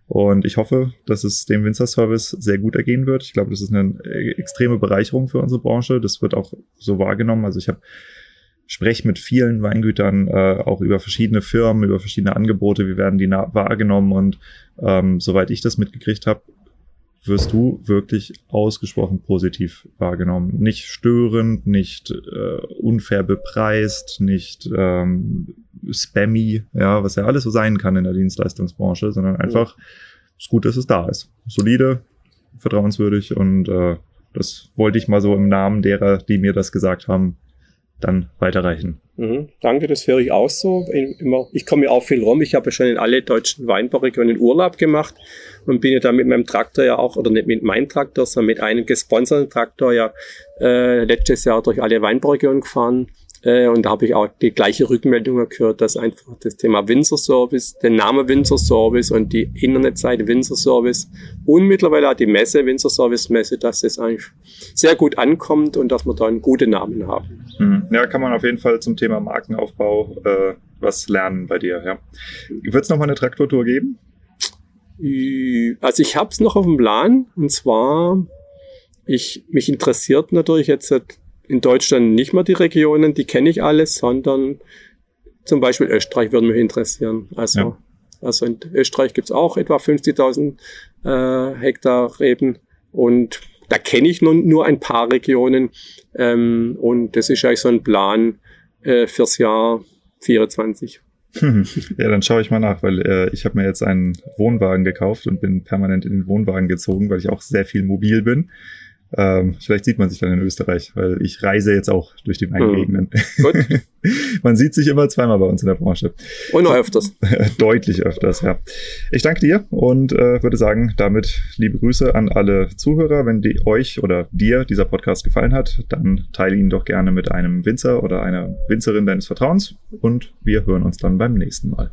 Und ich hoffe, dass es dem Winzer Service sehr gut ergehen wird. Ich glaube, das ist eine äh, extreme Bereicherung für unsere Branche. Das wird auch so wahrgenommen. Also ich habe spreche mit vielen Weingütern äh, auch über verschiedene Firmen, über verschiedene Angebote. Wie werden die wahrgenommen? Und ähm, soweit ich das mitgekriegt habe, wirst du wirklich ausgesprochen positiv wahrgenommen. Nicht störend, nicht äh, unfair bepreist, nicht ähm, spammy, ja, was ja alles so sein kann in der Dienstleistungsbranche, sondern einfach ist gut, dass es da ist. Solide, vertrauenswürdig und äh, das wollte ich mal so im Namen derer, die mir das gesagt haben, dann weiterreichen. Mhm, danke, das höre ich auch so. Immer, ich komme ja auch viel rum. Ich habe ja schon in alle deutschen Weinbauregionen Urlaub gemacht und bin ja da mit meinem Traktor ja auch, oder nicht mit meinem Traktor, sondern mit einem gesponserten Traktor ja äh, letztes Jahr durch alle Weinbauregionen gefahren. Äh, und da habe ich auch die gleiche Rückmeldung gehört, dass einfach das Thema Windsor Service, der Name Windsor Service und die Internetseite Windsor Service und mittlerweile auch die Messe, Windsor Service Messe, dass das eigentlich sehr gut ankommt und dass wir da einen guten Namen haben. Mhm. Ja, kann man auf jeden Fall zum Thema Markenaufbau äh, was lernen bei dir. Ja. Wird es nochmal eine Traktortour geben? Also ich habe es noch auf dem Plan und zwar, ich, mich interessiert natürlich jetzt in Deutschland nicht mehr die Regionen, die kenne ich alles, sondern zum Beispiel Österreich würde mich interessieren. Also, ja. also in Österreich gibt's auch etwa 50.000 äh, Hektar Reben und da kenne ich nun nur ein paar Regionen ähm, und das ist eigentlich so ein Plan äh, fürs Jahr 24. Ja, dann schaue ich mal nach, weil äh, ich habe mir jetzt einen Wohnwagen gekauft und bin permanent in den Wohnwagen gezogen, weil ich auch sehr viel mobil bin. Ähm, vielleicht sieht man sich dann in Österreich, weil ich reise jetzt auch durch die Main-Gegenden. Hm. man sieht sich immer zweimal bei uns in der Branche. Und noch öfters. Deutlich öfters, ja. Ich danke dir und äh, würde sagen, damit liebe Grüße an alle Zuhörer. Wenn die euch oder dir dieser Podcast gefallen hat, dann teile ihn doch gerne mit einem Winzer oder einer Winzerin deines Vertrauens und wir hören uns dann beim nächsten Mal.